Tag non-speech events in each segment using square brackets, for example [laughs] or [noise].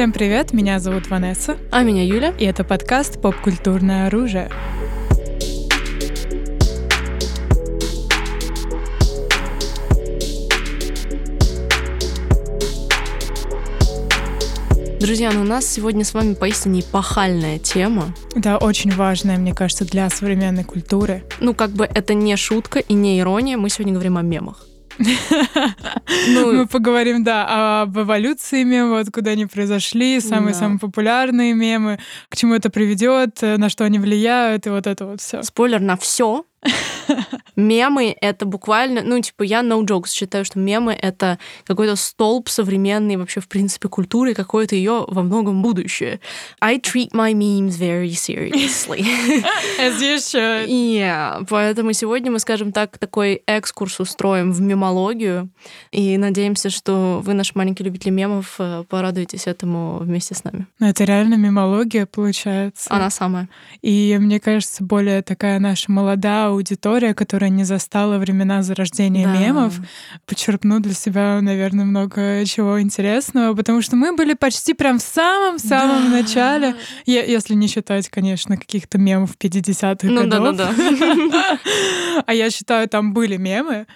Всем привет, меня зовут Ванесса. А меня Юля. И это подкаст «Поп-культурное оружие». Друзья, ну у нас сегодня с вами поистине эпохальная тема. Да, очень важная, мне кажется, для современной культуры. Ну, как бы это не шутка и не ирония, мы сегодня говорим о мемах. Ну, мы поговорим, да, об эволюции мемов, откуда они произошли, самые-самые популярные мемы, к чему это приведет, на что они влияют, и вот это вот все. Спойлер на все, Мемы — это буквально, ну, типа, я no jokes считаю, что мемы — это какой-то столб современной вообще, в принципе, культуры, какое-то ее во многом будущее. I treat my memes very seriously. [laughs] As you should. Yeah. Поэтому сегодня мы, скажем так, такой экскурс устроим в мемологию, и надеемся, что вы, наши маленькие любители мемов, э, порадуетесь этому вместе с нами. Ну, это реально мемология, получается. Она самая. И мне кажется, более такая наша молодая аудитория, которая не застала времена зарождения да. мемов, почерпнут для себя, наверное, много чего интересного, потому что мы были почти прям в самом-самом да. начале, если не считать, конечно, каких-то мемов 50-х ну, годов. Да, да, да. [laughs] А я считаю, там были мемы.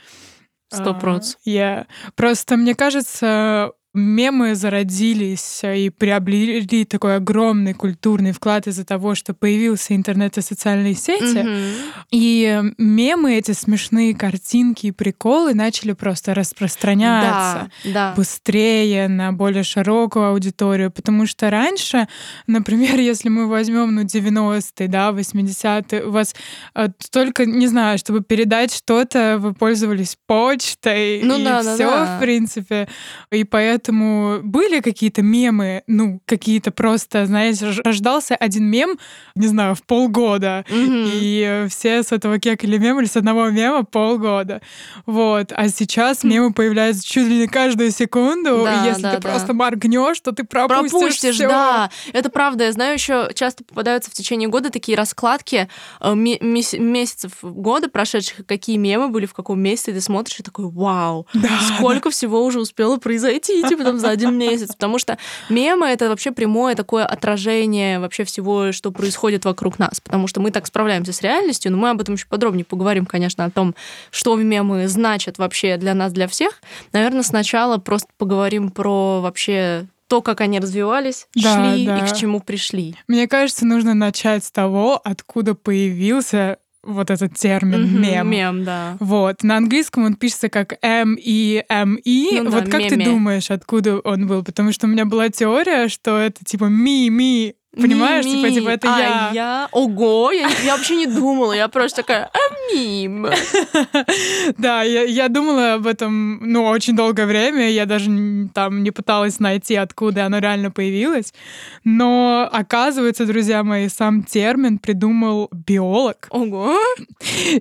Сто процентов. Я просто, мне кажется, мемы зародились и приобрели такой огромный культурный вклад из-за того, что появился интернет и социальные сети. Mm-hmm. И мемы, эти смешные картинки и приколы начали просто распространяться да, да. быстрее на более широкую аудиторию. Потому что раньше, например, [laughs] если мы возьмем ну, 90-е, да, 80-е, у вас э, только, не знаю, чтобы передать что-то, вы пользовались почтой ну, и да, все, да, да. в принципе. И поэтому Поэтому были какие-то мемы, ну, какие-то просто, знаете, рождался один мем, не знаю, в полгода, mm-hmm. и все с этого кекали мем или с одного мема полгода. Вот. А сейчас мемы появляются чуть ли не каждую секунду, да, и если да, ты да. просто моргнешь, то ты пропустишь, пропустишь всё. да. Это правда. Я знаю, еще часто попадаются в течение года такие раскладки э, месяцев года прошедших, какие мемы были в каком месяце, и ты смотришь и такой, вау, да, сколько всего уже успело произойти, типа там за один месяц, потому что мемы — это вообще прямое такое отражение вообще всего, что происходит вокруг нас, потому что мы так справляемся с реальностью, но мы об этом еще подробнее поговорим, конечно, о том, что мемы значат вообще для нас, для всех. Наверное, сначала просто поговорим про вообще то, как они развивались, Да, шли да. и к чему пришли. Мне кажется, нужно начать с того, откуда появился вот этот термин Мгм, мем. Мем, да. Вот. На английском он пишется как M-E-M-E. Ну да, вот как ты меме. думаешь, откуда он был? Потому что у меня была теория, что это типа ми-ми. Понимаешь, типа, типа это а я. я. Ого, я, я вообще не думала, я просто такая, а мим. [laughs] Да, я, я думала об этом, ну, очень долгое время. Я даже там не пыталась найти, откуда оно реально появилось. Но оказывается, друзья мои, сам термин придумал биолог. Ого.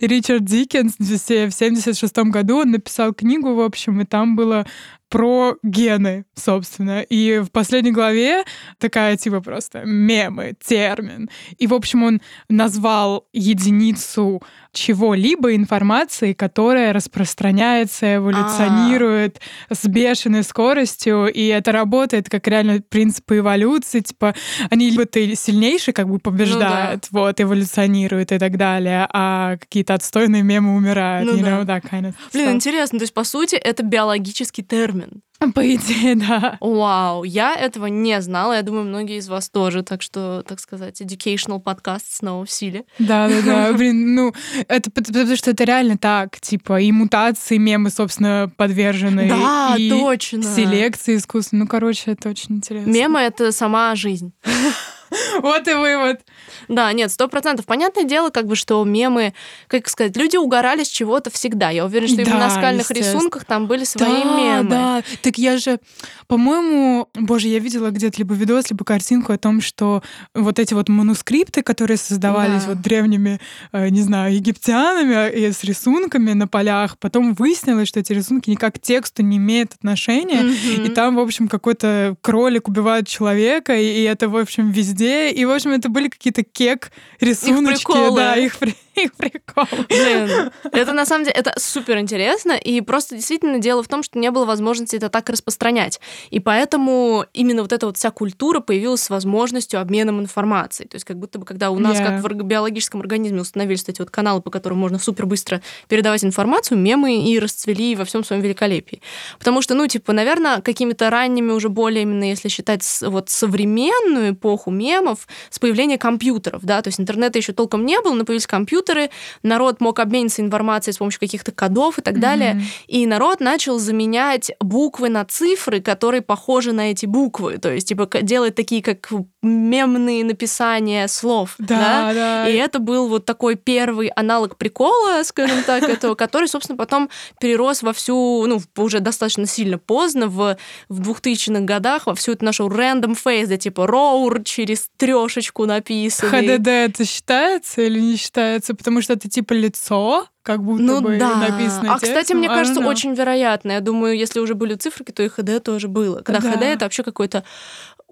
Ричард Диккенс в 76 году он написал книгу, в общем, и там было про гены, собственно. И в последней главе такая типа просто мемы, термин. И, в общем, он назвал единицу чего-либо информации, которая распространяется, эволюционирует с бешеной скоростью, и это работает как реально принципы эволюции, типа они либо ты сильнейший как бы побеждает, вот, эволюционирует и так далее, а какие-то отстойные мемы умирают, Ну you да. know, that kind of Блин, интересно, то есть, по сути, это биологический термин. [laughs] По идее, да. Вау, я этого не знала, я думаю, многие из вас тоже, так что, так сказать, educational подкаст снова в силе. Да, да, да. [laughs] Блин, ну, это пот- потому что это реально так, типа, и мутации мемы, собственно, подвержены. Да, и точно. селекции искусственной. Ну, короче, это очень интересно. Мемы — это сама жизнь. [laughs] [laughs] Вот и вывод. Да, нет, сто процентов. Понятное дело, как бы, что мемы, как сказать, люди угорали с чего-то всегда. Я уверена, что именно Да, на скальных рисунках там были свои да, мемы. да. Так я же, по-моему, боже, я видела где-то либо видос, либо картинку о том, что вот эти вот манускрипты, которые создавались Да. вот древними, э, не знаю, египтянами и с рисунками на полях, потом выяснилось, что эти рисунки никак к тексту не имеют отношения, Мгм. и там, в общем, какой-то кролик убивает человека, и это, в общем, везде. И, в общем, это были какие-то кек рисуночки, приколы. да, их при- [laughs] их прикол. Блин, это на самом деле, это супер интересно, и просто действительно дело в том, что не было возможности это так распространять. И поэтому именно вот эта вот вся культура появилась с возможностью обменом информацией. То есть как будто бы, когда у нас, Yeah. как в биологическом организме, установились эти вот каналы, по которым можно супер быстро передавать информацию, мемы и расцвели во всем своем великолепии. Потому что, ну, типа, наверное, какими-то ранними уже более, именно если считать вот современную эпоху мемов, с появления компьютеров, да, то есть интернета еще толком не было, но появились компьютеры, народ мог обмениться информацией с помощью каких-то кодов и так далее, Мгм. и народ начал заменять буквы на цифры, которые похожи на эти буквы, то есть, типа, делать такие, как мемные написания слов, Да, да. и это был вот такой первый аналог прикола, скажем так, [laughs] этого, который, собственно, потом перерос во всю, ну, уже достаточно сильно поздно, в, в 2000-х годах, во всю эту нашу random face, где типа роур через трешечку написанный. ХДД это считается или не считается? Потому что это типа лицо, как будто Ну бы да. написано А, кстати, текстом. мне I don't кажется, know. очень вероятно. Я думаю, если уже были цифры, то и ХД тоже было. Когда Да. ХД это вообще какой-то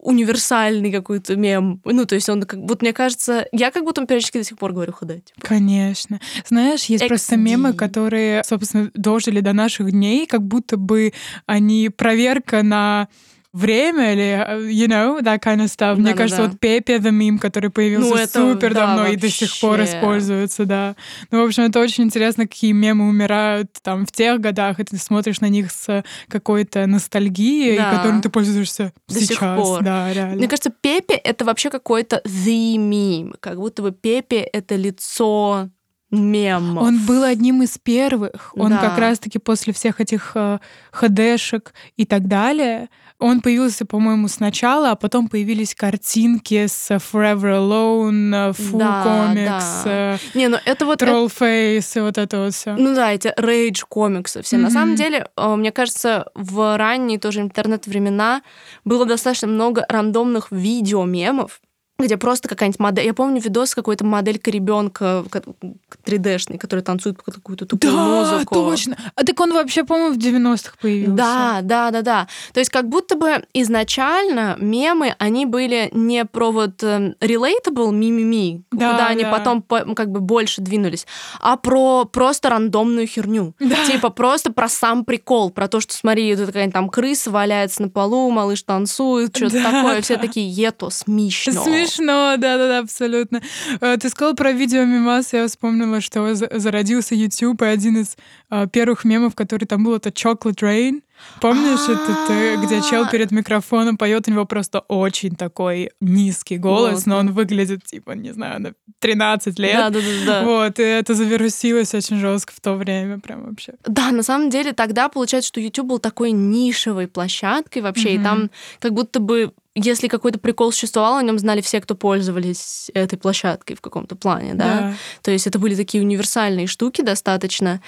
универсальный какой-то мем. Ну, то есть он как... Вот мне кажется... Я как будто периодически до сих пор говорю типа. Конечно. Знаешь, есть просто XD. мемы, которые, собственно, дожили до наших дней, как будто бы они проверка на время или, uh, you know, that kind of stuff. Мне Да-да-да. кажется, вот Пепе the meme, который появился Ну, это, супер да, давно и до сих пор вообще. используется, да. Ну, в общем, это очень интересно, какие мемы умирают там в тех годах, и ты смотришь на них с какой-то ностальгией, Да. и которым ты пользуешься До сих сейчас. пор. Да, реально. Мне кажется, Пепе — это вообще какой-то the meme. Как будто бы Пепе — это лицо мемов. Он был одним из первых. Он Да. как раз-таки после всех этих э, ХДшек и так далее. Он появился, по-моему, сначала, а потом появились картинки с Forever Alone, э, Full Да, Comics, да. Не, ну это вот... Trollface и вот это вот все. Ну да, эти рейдж комиксы все. На Мгм. самом деле, э, мне кажется, в ранние тоже интернет-времена было достаточно много рандомных видео-мемов, где просто какая-нибудь модель... Я помню видос какой-то моделька ребенка 3D-шный, который танцует под какую-то тупую Да, музыку. точно. А так он вообще, по-моему, в 90-х появился. Да, да, да, да. То есть как будто бы изначально мемы, они были не про вот эм, relatable ми-ми-ми, Да, куда они да. потом по- как бы больше двинулись, а про просто рандомную херню. [laughs] Да. Типа просто про сам прикол, про то, что смотри, тут какая-нибудь там крыса валяется на полу, малыш танцует, что-то Да, такое. Все да. такие, ето, смешно. Смешно, да-да-да, абсолютно. Э, Ты сказал про видео мемас, я вспомнила, что за- зародился YouTube, и один из э, первых мемов, который там был, это Chocolate Rain. Помнишь этот, где чел А. перед микрофоном поет, у него просто очень такой низкий голос, но он выглядит, типа, не знаю, на 13 лет. Да, да, да, да. Вот, и это завирусилось очень жестко в то время, прям вообще. Да, на самом деле тогда получается, что YouTube был такой нишевой площадкой вообще, и там как будто бы если какой-то прикол существовал, о нем знали все, кто пользовались этой площадкой в каком-то плане, да. То есть это были такие универсальные штуки достаточно.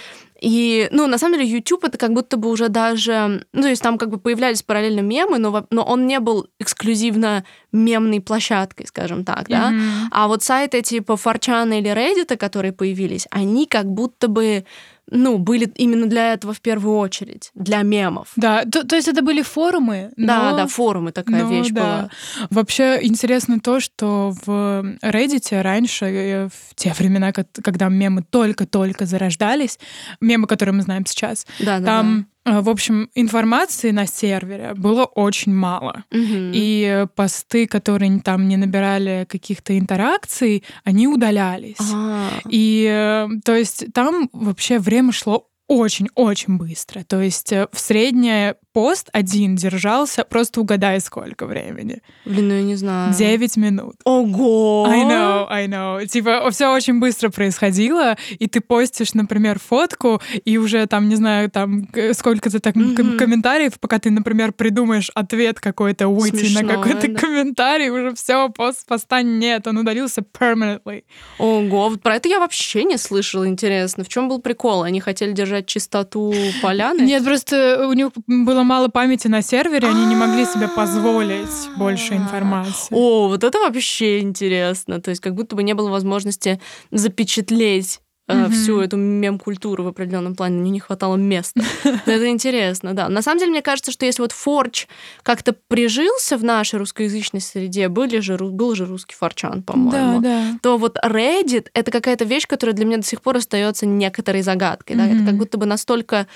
И, ну, на самом деле, YouTube это как будто бы уже даже... Ну, то есть там как бы появлялись параллельно мемы, но, но он не был эксклюзивно мемной площадкой, скажем так, да. Мгм. А вот сайты типа Форчана или Reddit, которые появились, они как будто бы, ну, были именно для этого в первую очередь, для мемов. Да, то, то есть это были форумы, Да, но- да, форумы такая Ну, вещь да. была. Вообще интересно то, что в Reddit раньше, э, в те времена, ко- когда мемы только-только зарождались, мемы, которые мы знаем сейчас, Да, да, там, э, в общем, информации на сервере было очень мало. Мгм. И э, посты, которые там не набирали каких-то интеракций, они удалялись. А, И, э, то есть, там вообще время шло очень-очень быстро. То есть э, в среднее пост один держался, просто угадай, сколько времени. блин, ну я не знаю. 9 минут. Ого! I know, I know. Типа, все очень быстро происходило, и ты постишь, например, фотку, и уже там, не знаю, там сколько-то так Мгм. комментариев, пока ты, например, придумаешь ответ какой-то, уйти на Смешно, какой-то да. комментарий, уже все, пост поста нет, он удалился permanently. Ого, вот про это я вообще не слышала, интересно. В чем был прикол? Они хотели держать чистоту поляны? Нет, просто у них было мало памяти на сервере, они не могли себе позволить больше А. информации. О, вот это вообще интересно. То есть как будто бы не было возможности запечатлеть mm-hmm. всю эту мем-культуру в определенном плане, мне не хватало места. Но это интересно, да. На самом деле, мне кажется, что если вот Форч как-то прижился в нашей русскоязычной среде, были же, был же русский форчан, по-моему, да, да. то вот Reddit — это какая-то вещь, которая для меня до сих пор остается некоторой загадкой. Да? Это как будто бы настолько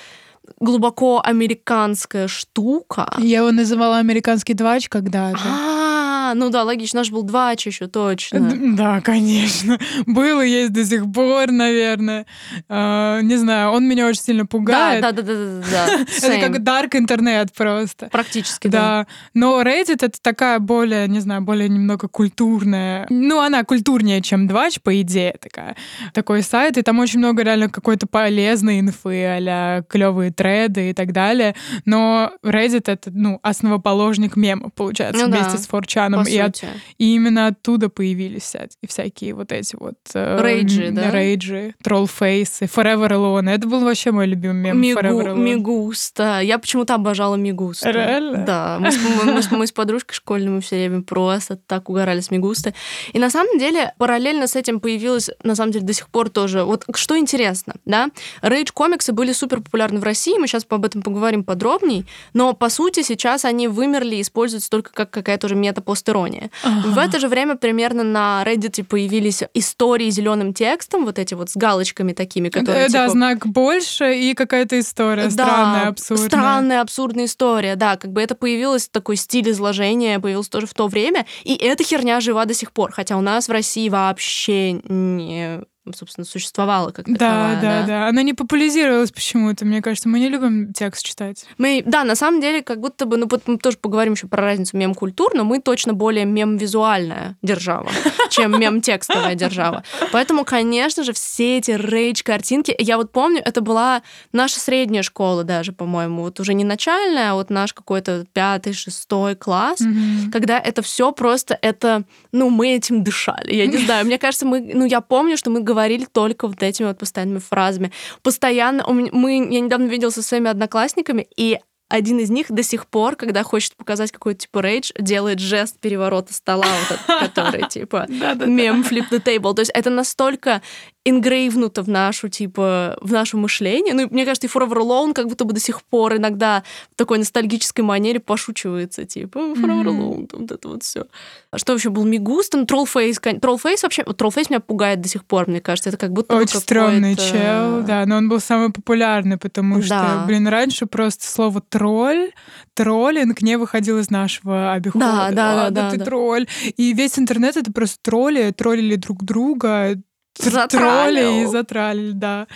глубоко американская штука. Я его называла американский двач когда-то. А, а, ну да, логично, наш был двач еще, точно. Да, конечно. [laughs] Было, есть до сих пор, наверное. А, не знаю, он меня очень сильно пугает. Да, да, да, да, да. [laughs] Это как дарк интернет просто. Практически, да. Но Reddit это такая более, не знаю, более немного культурная. Ну, она культурнее, чем двач, по идее, такая. Такой сайт, и там очень много реально какой-то полезной инфы, а клевые треды и так далее. Но Reddit это, ну, основоположник мема, получается, ну вместе с Форчаном. Инстаграмом. Ну, и, от, и именно оттуда появились всякие вот эти вот... Э, рейджи, да? Рейджи, троллфейсы, Forever Alone. Это был вообще мой любимый мем. Мигу, Forever Alone. Мигуста. Я почему-то обожала Мигуста. Реально? Да. Мы с, мы, мы, с, мы с подружкой школьной мы все время просто так угорали с Мигусты. И на самом деле параллельно с этим появилось, на самом деле, до сих пор тоже... Вот что интересно, да? Рейдж-комиксы были супер популярны в России, мы сейчас об этом поговорим подробней, но, по сути, сейчас они вымерли и используются только как какая-то уже мета пост мета-постерония. Ага. В это же время примерно на Reddit появились истории зеленым текстом, вот эти вот с галочками такими, которые... Да, типа... знак больше и какая-то история да, странная, абсурдная. странная, абсурдная история, да, как бы это появилось, такой стиль изложения появился тоже в то время, и эта херня жива до сих пор, хотя у нас в России вообще не собственно, существовала как таковая. Да, да, да, да. Она не популяризировалась почему-то. Мне кажется, мы не любим текст читать. Мы, да, на самом деле, как будто бы, ну, мы тоже поговорим еще про разницу мем-культур, но мы точно более мем-визуальная держава, [laughs] чем мем-текстовая держава. Поэтому, конечно же, все эти рейдж-картинки, я вот помню, это была наша средняя школа даже, по-моему, вот уже не начальная, а вот наш какой-то пятый, шестой класс, mm-hmm. когда это все просто, это, ну, мы этим дышали. Я не знаю, мне кажется, мы, ну, я помню, что мы говорили говорили только вот этими вот постоянными фразами. Постоянно мы, я недавно виделась со своими одноклассниками, и один из них до сих пор, когда хочет показать какой-то типа рейдж, делает жест переворота стола, вот этот, [laughs] который типа мем flip the table. То есть это настолько ингрейвнуто в нашу, типа, в наше мышление. Ну, мне кажется, и Forever Alone как будто бы до сих пор иногда в такой ностальгической манере пошучивается, типа, Forever Alone, там вот это вот все. А что вообще был Мигус, там Trollface, Trollface вообще, Trollface меня пугает до сих пор, мне кажется, это как будто Очень стрёмный чел, да, но он был самый популярный, потому что, блин, раньше просто слово тролль, троллинг не выходил из нашего обихода. Да, да, да, да. ты да. тролль. И весь интернет — это просто тролли, троллили друг друга, Тролли и затралили, да.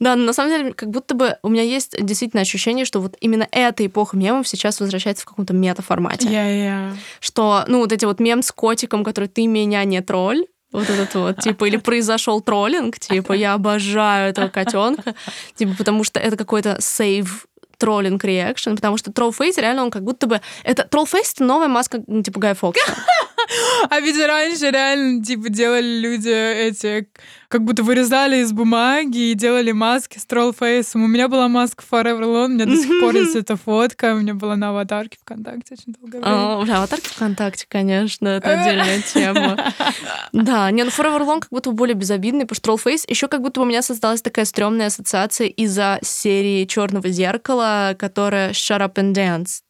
Да, на самом деле, как будто бы у меня есть действительно ощущение, что вот именно эта эпоха мемов сейчас возвращается в каком-то метаформате. Yeah, yeah. Что, ну, вот эти вот мем с котиком, который «ты меня не тролль», вот этот вот, типа, или произошел троллинг, типа, я обожаю этого котенка, типа, потому что это какой-то сейв троллинг реакшн, потому что троллфейс реально он как будто бы... Это троллфейс — это новая маска, ну, типа, Гая Фокса. [laughs] А ведь раньше реально, типа, делали люди эти, как будто вырезали из бумаги и делали маски с троллфейсом. У меня была маска Forever Alone, у меня до сих пор есть [laughs] эта фотка, у меня была на аватарке ВКонтакте очень долго время. О, аватарки ВКонтакте, конечно, это [laughs] отдельная тема. Да, не, ну Forever Alone как будто более безобидный, потому что троллфейс еще как будто у меня создалась такая стрёмная ассоциация из-за серии Черного зеркала, которая Shut Up and Dance.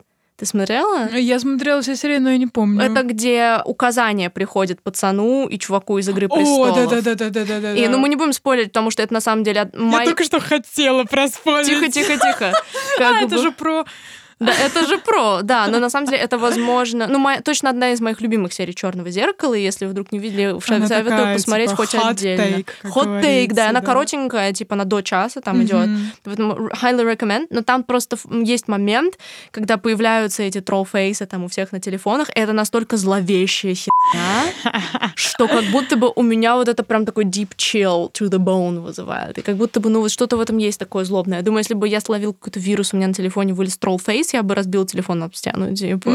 Ты смотрела? Я смотрела все серии, но я не помню. Это где указания приходят пацану и чуваку из «Игры престолов». О, да-да-да-да-да-да. И, ну, мы не будем спорить, потому что это на самом деле... Я только что хотела проспорить. Тихо-тихо-тихо. [laughs] А, это же про да, это же про, да, но на самом деле это возможно. Ну, моя, точно одна из моих любимых серий Черного зеркала. Если вдруг не видели, советую посмотреть типа, хоть отдельно. Hot take, да, она коротенькая, типа на до часа там идет. Поэтому highly recommend. Но там просто есть момент, когда появляются эти троллфейсы там у всех на телефонах. И это настолько зловещая херня, что как будто бы у меня вот это прям такой deep chill to the bone вызывает. И как будто бы, ну, вот что-то в этом есть такое злобное. Я думаю, если бы я словил какой-то вирус, у меня на телефоне вылез троллфейс, я бы разбил телефон об стену, типа.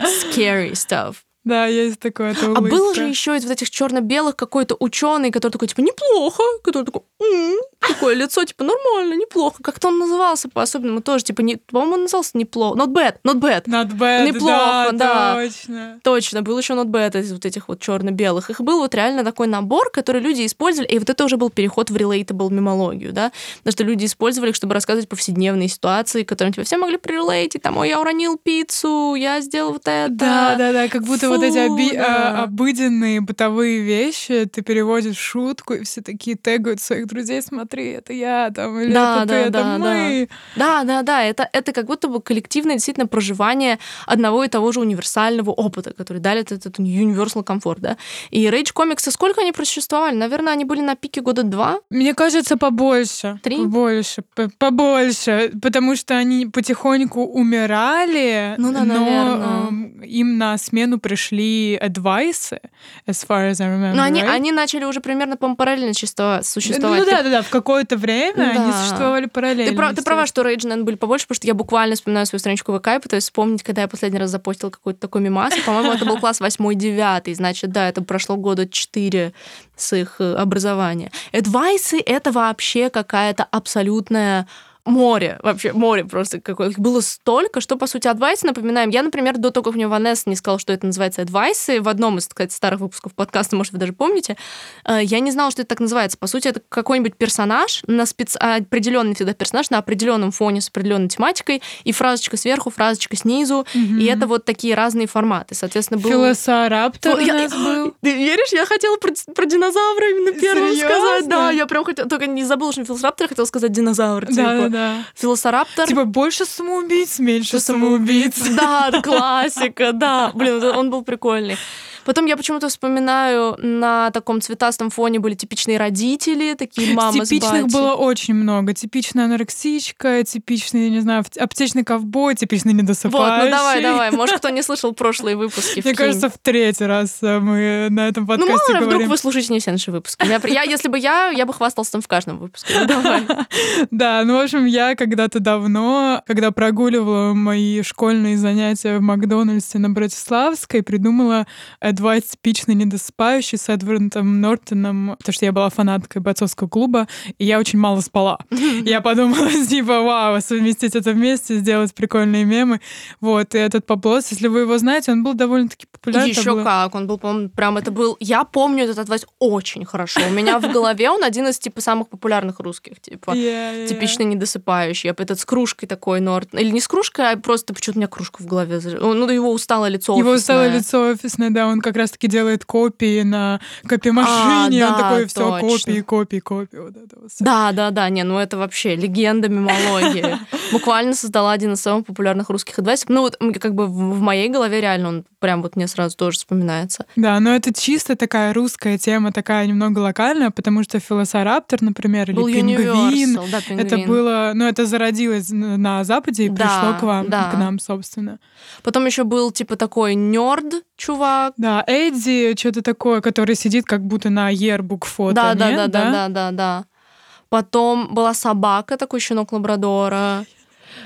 Scary stuff. Да, есть такое. Это А был же еще из вот этих черно-белых какой-то ученый, который такой, типа, неплохо, который такой, «М-м», такое лицо, типа, нормально, неплохо. Как-то он назывался по-особенному тоже, типа, не, по-моему, он назывался неплохо. Not bad, not bad. Not bad, Неплохо, да. Точно. Точно, был еще not bad из вот этих вот черно-белых. Их был вот реально такой набор, который люди использовали, и вот это уже был переход в relatable мемологию, да, потому что люди использовали их, чтобы рассказывать повседневные ситуации, которым типа все могли прирелейтить, там, ой, я уронил пиццу, я сделал вот это. Да, да, да, как будто вот эти оби- да. а, обыденные бытовые вещи ты переводишь в шутку, и все такие тегают своих друзей, смотри, это я, там, или Да, это ты, да, это да, мы. Да, да, да, это, это как будто бы коллективное действительно проживание одного и того же универсального опыта, который дали этот, этот universal комфорт, да. И Rage комиксы, сколько они просуществовали? Наверное, они были на пике года два. Мне кажется, побольше. Три? Побольше. Побольше. Потому что они потихоньку умирали, Ну да, но наверно. эм, им на смену пришли адвайсы, as far as I remember. Но они, right? они начали уже примерно, по-моему, параллельно чисто существовать. Ну да, да, да, в какое-то время они Да. существовали параллельно. Ты, прав- ты права, что Rage, наверное, были побольше, потому что я буквально вспоминаю свою страничку ВК и пытаюсь вспомнить, когда я последний раз запостил какой-то такой мимас. По-моему, это был [laughs] класс 8-9, значит, да, это прошло года 4 с их э, образования. Адвайсы — это вообще какая-то абсолютная море, вообще море просто какое. Их было столько, что, по сути, адвайсы, напоминаем. Я, например, до того, как мне Ванесса не сказала, что это называется адвайсы, в одном из, кстати, старых выпусков подкаста, может, вы даже помните, э, я не знала, что это так называется. По сути, это какой-нибудь персонаж, на спец... определенный всегда персонаж на определенном фоне с определенной тематикой, и фразочка сверху, фразочка снизу, и это вот такие разные форматы. Соответственно, был... Филосараптор Фу, у я- нас [gasps] был. Ты веришь, я хотела про, про динозавра именно первым Серьёзно? сказать. Да, я прям хотела, только не забыла, что филосараптор, я хотела сказать динозавр. Да, типа. да, да. Филосараптор. Типа больше самоубийц, меньше самоубийц. Да, классика, да. Блин, он был прикольный. Потом я почему-то вспоминаю, на таком цветастом фоне были типичные родители, такие [laughs] мама с Типичных было очень много. Типичная анорексичка, типичный, я не знаю, аптечный ковбой, типичный Вот, недосыпающий. ну давай, давай. Может, [laughs] кто не слышал прошлые выпуски, Мне кажется, в третий раз э, мы на этом Ну, подкасте мало ли, вдруг вы слушаете не все наши выпуски. Я, если бы я, я бы хвасталась там в каждом выпуске. Ну, давай. [laughs] Да, ну, в общем, я когда-то давно, когда прогуливала мои школьные занятия в Макдональдсе на Братиславской, придумала адвайс типичный недосыпающий с Эдвардом Нортоном, потому что я была фанаткой бойцовского клуба, и я очень мало спала. [laughs] Я подумала, [laughs] типа, вау, совместить это вместе, сделать прикольные мемы. Вот, и этот поплос, если вы его знаете, он был довольно-таки популярен. Это Еще было- как, он был, по-моему, прям это был... Я помню этот адвайс очень хорошо. У меня в голове он один из, типа, самых популярных русских, типа. Yeah, yeah. Типично недосыпающий. Этот с кружкой такой Норт. Или не с кружкой, а просто почему-то у меня кружка в голове. заж- Ну, его усталое лицо Его офисное. стало лицо офисное, да, он как раз-таки делает копии на копимашине, А, он да, такой, все, копии, копии, копии, вот это вот. Да, да, да, не, ну это вообще легенда мемологии. [laughs] Буквально создала один из самых популярных русских адвайсов. Ну вот как бы в моей голове реально он прям вот мне сразу тоже вспоминается. Да, но это чисто такая русская тема, такая немного локальная, потому что филосараптор, например, или пингвин, да, это пингвин. было, ну это зародилось на на Западе и Да, пришло к вам, да. к нам, собственно. Потом еще был типа такой нерд чувак. Да, Эдди, что-то такое, который сидит как будто на ербук фото, Да, да, да, да, да, да, да. Потом была собака, такой щенок лабрадора.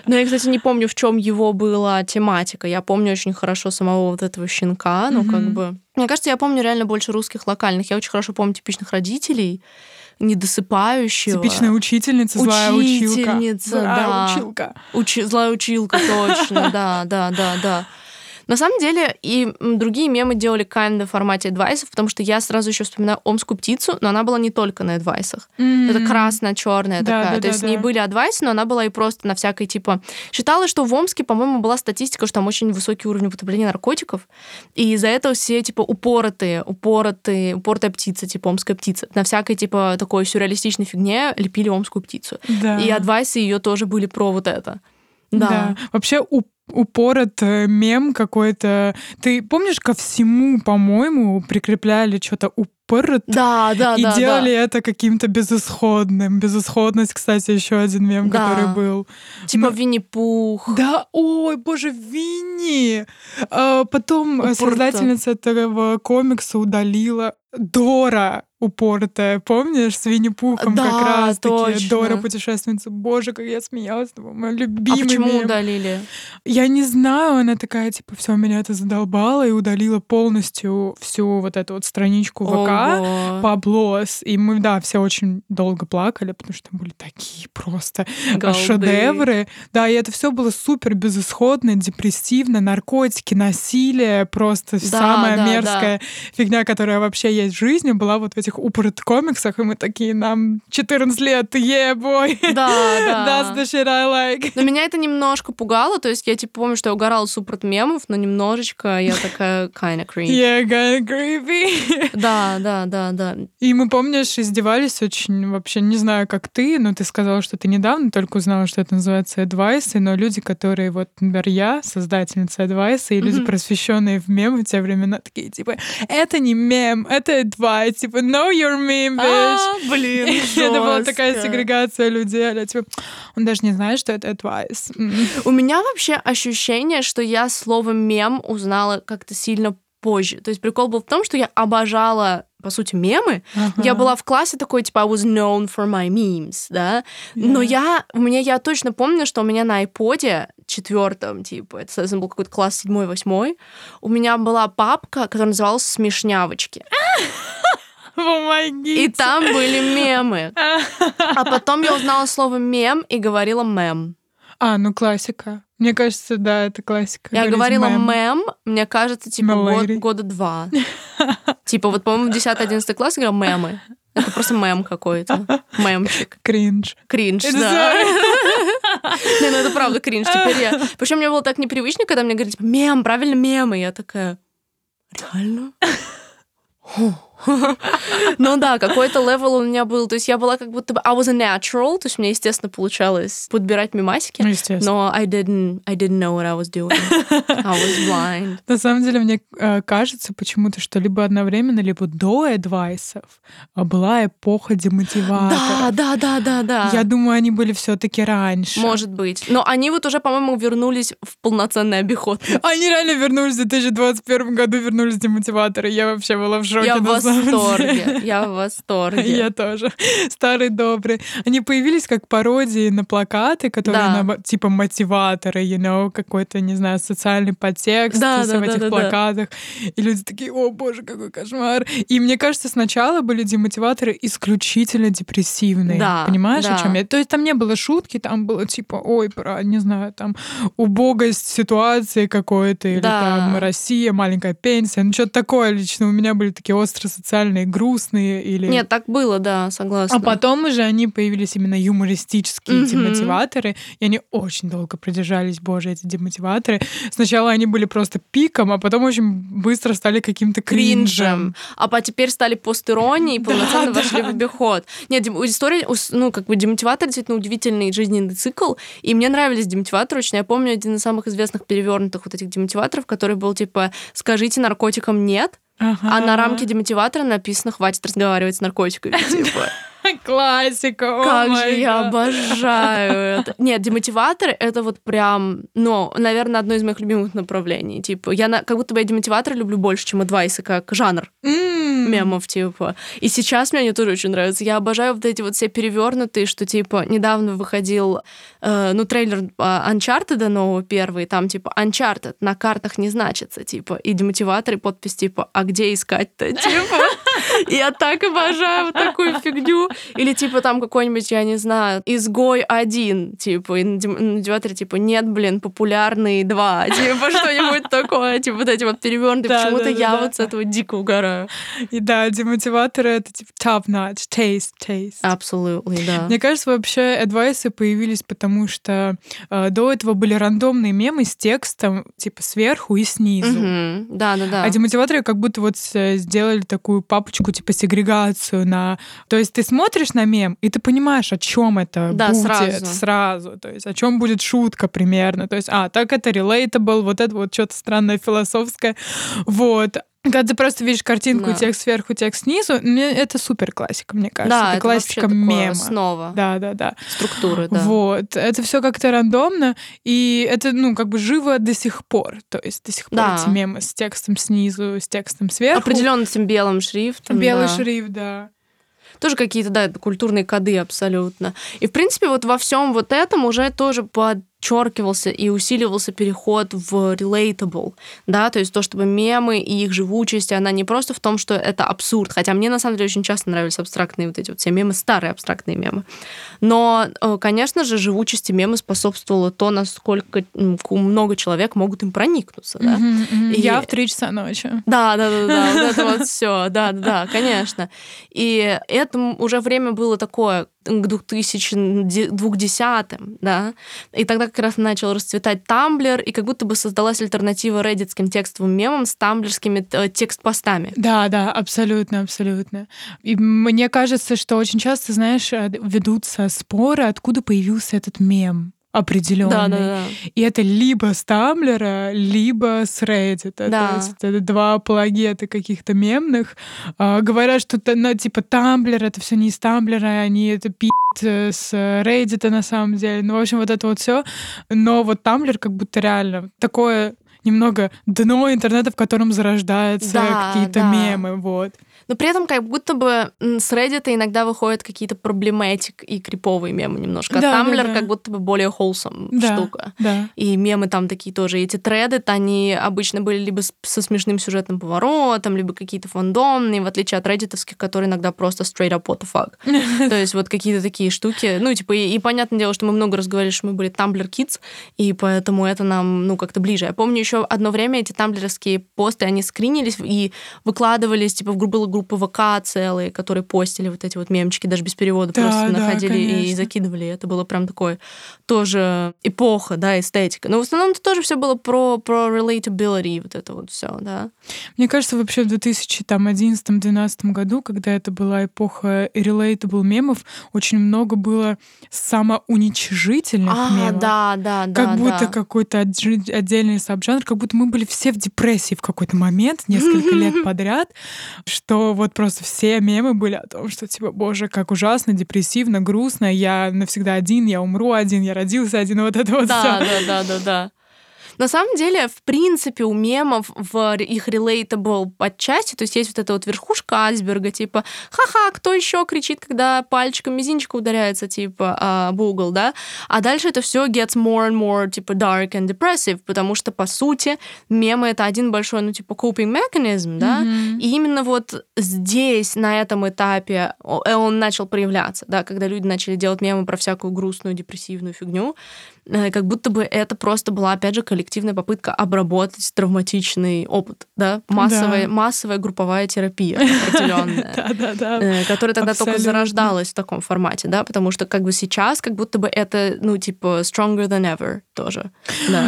Но я, кстати, не помню, в чем его была тематика. Я помню очень хорошо самого вот этого щенка, ну, как Мгм. бы... Мне кажется, я помню реально больше русских локальных. Я очень хорошо помню типичных родителей, недосыпающего. Типичная учительница, злая училка. Учительница, Злая да. училка. Учи- Злая училка, точно, [laughs] да, да, да, да. На самом деле и другие мемы делали kind в формате адвайсов, потому что я сразу еще вспоминаю омскую птицу, но она была не только на адвайсах. Это М. красная, черная Да, такая. да, То есть да, ней да. были адвайсы, но она была и просто на всякой типа. Считалось, что в Омске, по-моему, была статистика, что там очень высокий уровень употребления наркотиков, и из-за этого все типа упоротые, упоротые, упоротая птица, типа омская птица. На всякой типа такой сюрреалистичной фигне лепили омскую птицу. Да. И адвайсы ее тоже были про вот это. Да. Вообще у- упорот мем какой-то. Ты помнишь, ко всему, по-моему, прикрепляли что-то упорот? Да, да, и да, делали да. это каким-то безысходным. Безысходность, кстати, еще один мем, Да. который был. Типа Ну, Винни-Пух. Да, ой, боже, Винни! А, потом э, Упорото. создательница этого комикса удалила Дора упоротая, помнишь, с Винни-Пухом Да, как раз таки. Дора путешественница. Боже, как я смеялась, мой любимый А почему мем. удалили? Я не знаю, она такая, типа, все, меня это задолбало, и удалила полностью всю вот эту вот страничку ВК. Ого. Паблос. И мы, да, все очень долго плакали, потому что там были такие просто Голды. шедевры. Да, и это все было супер безысходно, депрессивно, наркотики, насилие, просто Да, самая да, мерзкая фигня, которая вообще есть в жизни, была вот в этих упорот комиксах, и мы такие, нам 14 лет, е, бой. Да, [laughs] That's да. the shit I like. Но меня это немножко пугало, то есть я типа помню, что я угорала супер от мемов, но немножечко я такая [laughs] kinda cringe. Yeah, kinda creepy. Да, да, да, да. И мы, помнишь, издевались очень, вообще, не знаю, как ты, но ты сказала, что ты недавно только узнала, что это называется адвайсы, но люди, которые, вот, например, я, создательница адвайса, и люди, Мгм. просвещенные в мемы в те времена, такие, типа, это не мем, это адвайс, типа, know your meme, bitch. А, блин, [laughs] Это была такая сегрегация людей, а типа, он даже не знает, что это. М. У меня вообще ощущение, что я слово мем узнала как-то сильно позже. То есть прикол был в том, что я обожала по сути, мемы. Я Ага. была в классе такой, типа, I was known for my memes, да. Но Yeah. я, у меня, я точно помню, что у меня на айподе четвертом, типа, это, соответственно, был какой-то класс седьмой, восьмой, у меня была папка, которая называлась «Смешнявочки». Помогите. И там были мемы. [laughs] А потом я узнала слово «мем» и говорила «мем». А, ну классика. Мне кажется, да, это классика. Я говорила мем. мем, мне кажется, типа год, года два. [laughs] Типа вот, по-моему, в 10-11 класс я говорила мемы. Это просто мем какой-то. Мемчик. Кринж. Кринж, да. [laughs] Не, ну это правда кринж. Теперь я... Причем мне было так непривычно, когда мне говорили, типа, мем, правильно, мемы. Я такая, реально? Ху. Ну да, какой-то level у меня был. То есть я была как будто бы... I was a natural. То есть мне, естественно, получалось подбирать мемасики. Ну, естественно. Но I didn't, I didn't know what I was doing. I was blind. [laughs] На самом деле, мне э, кажется почему-то, что либо одновременно, либо до advice ов а, была эпоха демотиваторов. Да, да, да, да, да. Я думаю, они были все-таки раньше. Может быть. Но они вот уже, по-моему, вернулись в полноценный обиход. Они реально вернулись в 2021 году, вернулись демотиваторы. Я вообще была в шоке. Я в. Восторге. [laughs] Я в восторге. Я тоже. Старые добрые. Они появились как пародии на плакаты, которые Да. на- типа мотиваторы, you know, какой-то, не знаю, социальный подтекст Да, в да, да, этих да. плакатах. И люди такие, о боже, какой кошмар. И мне кажется, сначала были демотиваторы исключительно депрессивные. Да, Понимаешь, да. о чем я? То есть там не было шутки, там было типа, ой, про, не знаю, там убогость ситуации какой-то, или Да. там Россия, маленькая пенсия. Ну, что-то такое лично. У меня были такие остро социальные, грустные или... Нет, так было, да, согласна. А потом уже они появились именно юмористические Мгм. демотиваторы, и они очень долго продержались, боже, эти демотиваторы. Сначала они были просто пиком, а потом очень быстро стали каким-то кринжем. кринжем. А по теперь стали постиронией и [laughs] Да, полноценно да, вошли в обиход. Нет, история, ну, как бы демотиватор действительно удивительный жизненный цикл. И мне нравились демотиваторы очень. Я помню один из самых известных перевернутых вот этих демотиваторов, который был типа «Скажите наркотикам нет», а на рамке демотиватора написано «Хватит разговаривать с наркотиками». Типа. [laughs] Классика, Как же я обожаю [laughs] это. Нет, демотиваторы — это вот прям, ну, наверное, одно из моих любимых направлений. Типа, я на- как будто бы я демотиваторы люблю больше, чем адвайсы, как жанр мемов, типа. И сейчас мне они тоже очень нравятся. Я обожаю вот эти вот все перевернутые, что, типа, недавно выходил, э, ну, трейлер а, Uncharted нового первый, там, типа, Uncharted на картах не значится, типа, и демотиватор, и подпись, типа, а где искать-то, [laughs] типа. Я так обожаю вот такую фигню. Или, типа, там какой-нибудь, я не знаю, изгой один, типа, и на типа, нет, блин, популярный два, [laughs] типа, что-нибудь такое, типа, вот эти вот перевернутые. Да, Почему-то да, я да. вот с этого дико угораю. И да, демотиваторы — это типа top-notch, taste, taste. Абсолютно, да. Мне кажется, вообще адвайсы появились, потому что э, до этого были рандомные мемы с текстом типа сверху и снизу. Мгм. Да, да, да. А демотиваторы как будто вот э, сделали такую папочку, типа сегрегацию на... То есть ты смотришь на мем, и ты понимаешь, о чем это Да, будет сразу. сразу. То есть о чем будет шутка примерно. То есть, а, так это relatable, вот это вот что-то странное философское. Вот. Когда ты просто видишь картинку, Да. текст сверху, текст снизу, это супер классика, мне кажется. Да, это, это классика мема. основа Да, да, да. структуры, да. Вот. Это все как-то рандомно, и это, ну, как бы живо до сих пор. То есть до сих пор Да. эти мемы с текстом снизу, с текстом сверху. Определенно этим белым шрифтом. Белый да. шрифт, да. Тоже какие-то, да, культурные коды абсолютно. И, в принципе, вот во всем вот этом уже тоже подчеркивался и усиливался переход в relatable, да, то есть то, чтобы мемы и их живучесть, она не просто в том, что это абсурд, хотя мне, на самом деле, очень часто нравились абстрактные вот эти вот все мемы, старые абстрактные мемы. Но, э, конечно же, живучести мемы способствовало то, насколько много человек могут им проникнуться, да. Мгм, мгм. И- Я в три часа ночи. Да, да, да, да, вот это вот [laughs] все, да, да, конечно. И это уже время было такое к 2010 да, и тогда как раз начал расцветать Тамблер, и как будто бы создалась альтернатива реддитским текстовым мемам с тамблерскими э, текст-постами. Да, да, абсолютно, абсолютно. И мне кажется, что очень часто, знаешь, э, ведутся споры, откуда появился этот мем определенный. Да, да, да. И это либо с Тамблера, либо с Reddit. Да. То есть это два апологета каких-то мемных. А, говорят, что ну, типа Тамблер это все не из Тамблера, они это пи*** с Reddit на самом деле. Ну, в общем, вот это вот все. Но вот Тамблер как будто реально такое немного дно интернета, в котором зарождаются Да, какие-то да. мемы, вот. Но при этом как будто бы с Reddit иногда выходят какие-то проблематик и криповые мемы немножко. А Да, да, Тамблер да. как будто бы более wholesome Да. штука. Да. И мемы там такие тоже. Эти треды, они обычно были либо со смешным сюжетным поворотом, либо какие-то фандомные, в отличие от реддитовских, которые иногда просто straight up what the fuck. [laughs] То есть вот какие-то такие штуки. Ну, типа, и, и понятное дело, что мы много раз говорили, что мы были Tumblr Kids, и поэтому это нам, ну, как-то ближе. Я помню еще одно время эти тамблеровские посты, они скринились и выкладывались, типа, в было группы ВК целые, которые постили вот эти вот мемчики, даже без перевода Да, просто да, находили и конечно. закидывали. Это было прям такое тоже эпоха, да, эстетика. Но в основном это тоже все было про, про relatability, вот это вот все, да. Мне кажется, вообще в 2011-2012 году, когда это была эпоха relatable мемов, очень много было самоуничижительных А, мемов. да, да, да. Как будто да. какой-то отжи- отдельный сабжанр, как будто мы были все в депрессии в какой-то момент, несколько лет [laughs] подряд, что вот просто все мемы были о том, что типа, боже, как ужасно, депрессивно, грустно, я навсегда один, я умру один, я родился один, вот это вот Да, всё. да, да, да, да. На самом деле, в принципе, у мемов в их relatable отчасти, то есть есть вот эта вот верхушка айсберга, типа, ха-ха, кто еще кричит, когда пальчиком мизинчика ударяется, типа, а, об угол, да? А дальше это все gets more and more, типа, dark and depressive, потому что, по сути, мемы — это один большой, ну, типа, coping mechanism, да? Мгм. И именно вот здесь, на этом этапе, э, он начал проявляться, да, когда люди начали делать мемы про всякую грустную, депрессивную фигню, как будто бы это просто была, опять же, коллективная попытка обработать травматичный опыт, да, массовая, Да. массовая групповая терапия [laughs] определенная. Э, Которая тогда только зарождалась в таком формате, да, потому что как бы сейчас как будто бы это, ну, типа, stronger than ever тоже.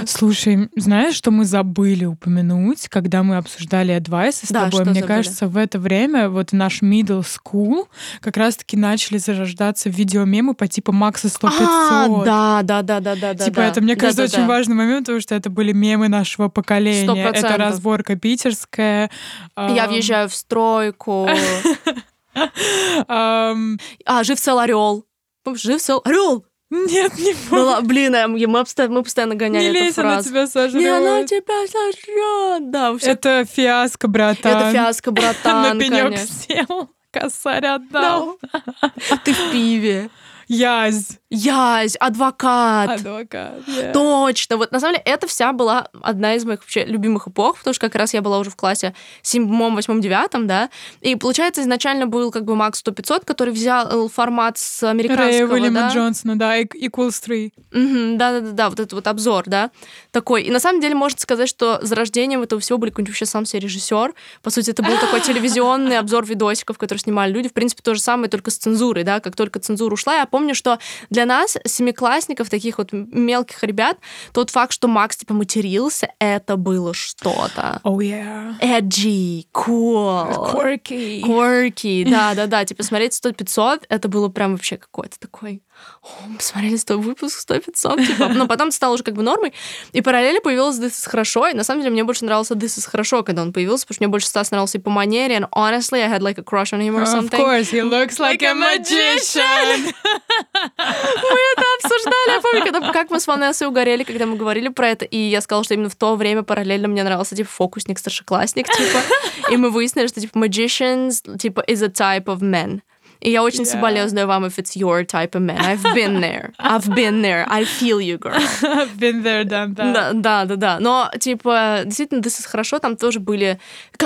Слушай, знаешь, что мы забыли упомянуть, когда мы обсуждали Advice с тобой? Мне кажется, в это время вот наш middle school как раз-таки начали зарождаться видеомемы по типу Макса 100 А, 500. да, да, да, да, да, да. Типа да. это, мне кажется, Да, очень да. важный момент, потому что это были мемы нашего поколения. Это 100%. разборка питерская. Я Ам, въезжаю в стройку. [laughs] А, жив цел орел. Жив цел орел. Нет, не Ну, ла- блин, а мы, обсто- мы постоянно гоняли Не лезь, она тебя сожрет. Не, она тебя сожрет. Да, всё. Это фиаско, братан. это фиаско, [laughs] На братан, пенек конечно. сел, [laughs] косарь отдал. Да. А ты в пиве. Язь. Язь, адвокат. Адвокат. yeah. Точно. Вот на самом деле это вся была одна из моих вообще любимых эпох, потому что как раз я была уже в классе седьмом, восьмом, девятом, да. И получается, изначально был как бы Макс 100-500, который взял формат с Рэя американского, Уильяма да. Джонсона, да, и- Equals 3. Мгм, Да-да-да, вот этот вот обзор, да, такой. И на самом деле можно сказать, что за рождением этого всего были какой-нибудь вообще сам себе режиссер. По сути, это был такой [laughs] телевизионный обзор видосиков, которые снимали люди. В принципе, то же самое, только с цензурой, да, как только цензура ушла, помню, что для нас, семиклассников, таких вот мелких ребят, тот факт, что Макс, типа, матерился, это было что-то. Oh, yeah. Edgy, cool. Quirky. Quirky, да-да-да. Типа, смотреть 100-500, это было прям вообще какой-то такой... О, мы посмотрели 100 выпуск 100-500, типа. Но потом это стало уже как бы нормой. И параллельно появилась This is хорошо. И на самом деле мне больше нравился This is хорошо, когда он появился, потому что мне больше Стас нравился и по манере. And honestly, I had like a crush on him or Of something. course, he looks like, a magician. Мы это обсуждали, я помню, когда, как мы с Ванессой угорели, когда мы говорили про это, и я сказала, что именно в то время параллельно мне нравился, типа, фокусник, старшеклассник, типа, и мы выяснили, что, типа, magicians, типа, is a type of men. И я очень Yeah. соболезную вам, if it's your type of man. I've been there. I've been there. I feel you, girl. I've been there, done that. Да, да, да, да. Но, типа, действительно, This is хорошо, там тоже были...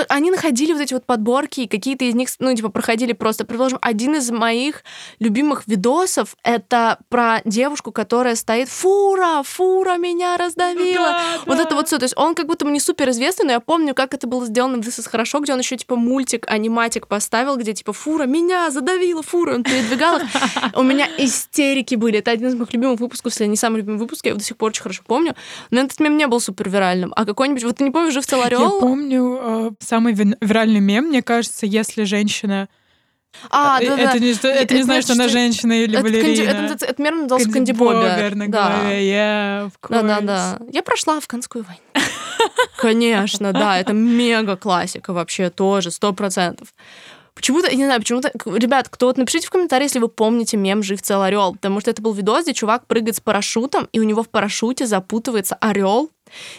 Они находили вот эти вот подборки, и какие-то из них, ну, типа, проходили просто. Предположим, один из моих любимых видосов — это про девушку, которая стоит «Фура! Фура меня раздавила!» Да, Вот да. это вот все. То есть он как будто не супер известный, но я помню, как это было сделано в This is хорошо, где он еще типа мультик, аниматик поставил, где типа «Фура меня задавила! Фура!» Он передвигал их. У меня истерики были. Это один из моих любимых выпусков, если не самый любимый выпуск, я его до сих пор очень хорошо помню. Но этот мем не был супер виральным. А какой-нибудь, вот ты не помнишь, жив цел Я орел? помню э, самый виральный мем, мне кажется, если женщина... А, Э, да, да. это, не, что- это не Это значит, что она женщина или Это, канди- балерина. это, это, это мем назывался кандибобер. на Да. голове, yeah, Да, да, да. Я прошла афганскую войну. Конечно, да, это мега классика вообще тоже, сто процентов. Почему-то, не знаю, почему-то... Ребят, кто вот напишите в комментарии, если вы помните мем «Жив цел орел», потому что это был видос, где чувак прыгает с парашютом, и у него в парашюте запутывается орел,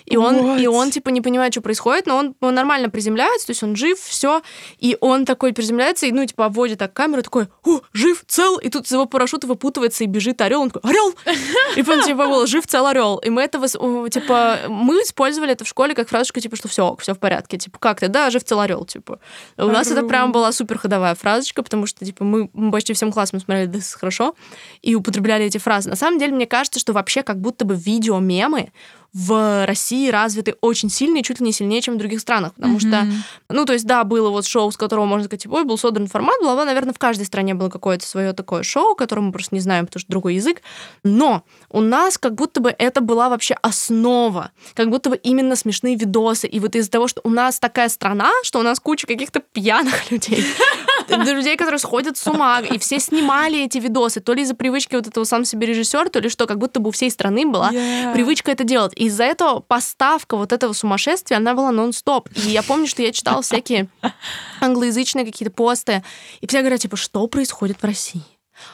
и он, и он, типа, не понимает, что происходит, но он, он нормально приземляется, то есть он жив, все, и он такой приземляется, и, ну, типа, обводит так камеру, такой, о, жив, цел, и тут из его парашюта выпутывается и бежит орел, он такой, орел! [laughs] И потом, типа, был жив, цел, орел. И мы это, вос- о, типа, мы использовали это в школе как фразочку, типа, что все, все в порядке, типа, как ты, да, жив, цел, орел, типа. У нас это прям была супер ходовая фразочка, потому что, типа, мы почти всем классом смотрели «This is хорошо» и употребляли эти фразы. На самом деле, мне кажется, что вообще как будто бы видеомемы в России развиты очень сильно и чуть ли не сильнее, чем в других странах. Потому что, Мгм. ну, то есть, да, было вот шоу, с которого можно сказать, ой, был создан формат, бла наверное, в каждой стране было какое-то свое такое шоу, которое мы просто не знаем, потому что другой язык. Но у нас как будто бы это была вообще основа, как будто бы именно смешные видосы. И вот из-за того, что у нас такая страна, что у нас куча каких-то пьяных [laughs] людей, людей, которые сходят с ума, и все снимали эти видосы, то ли из-за привычки вот этого сам себе режиссер, то ли что, как будто бы у всей страны была Yeah. привычка это делать. И из-за этого поставка вот этого сумасшествия, она была нон-стоп. И я помню, что я читала всякие англоязычные какие-то посты, и все говорят, типа, что происходит в России?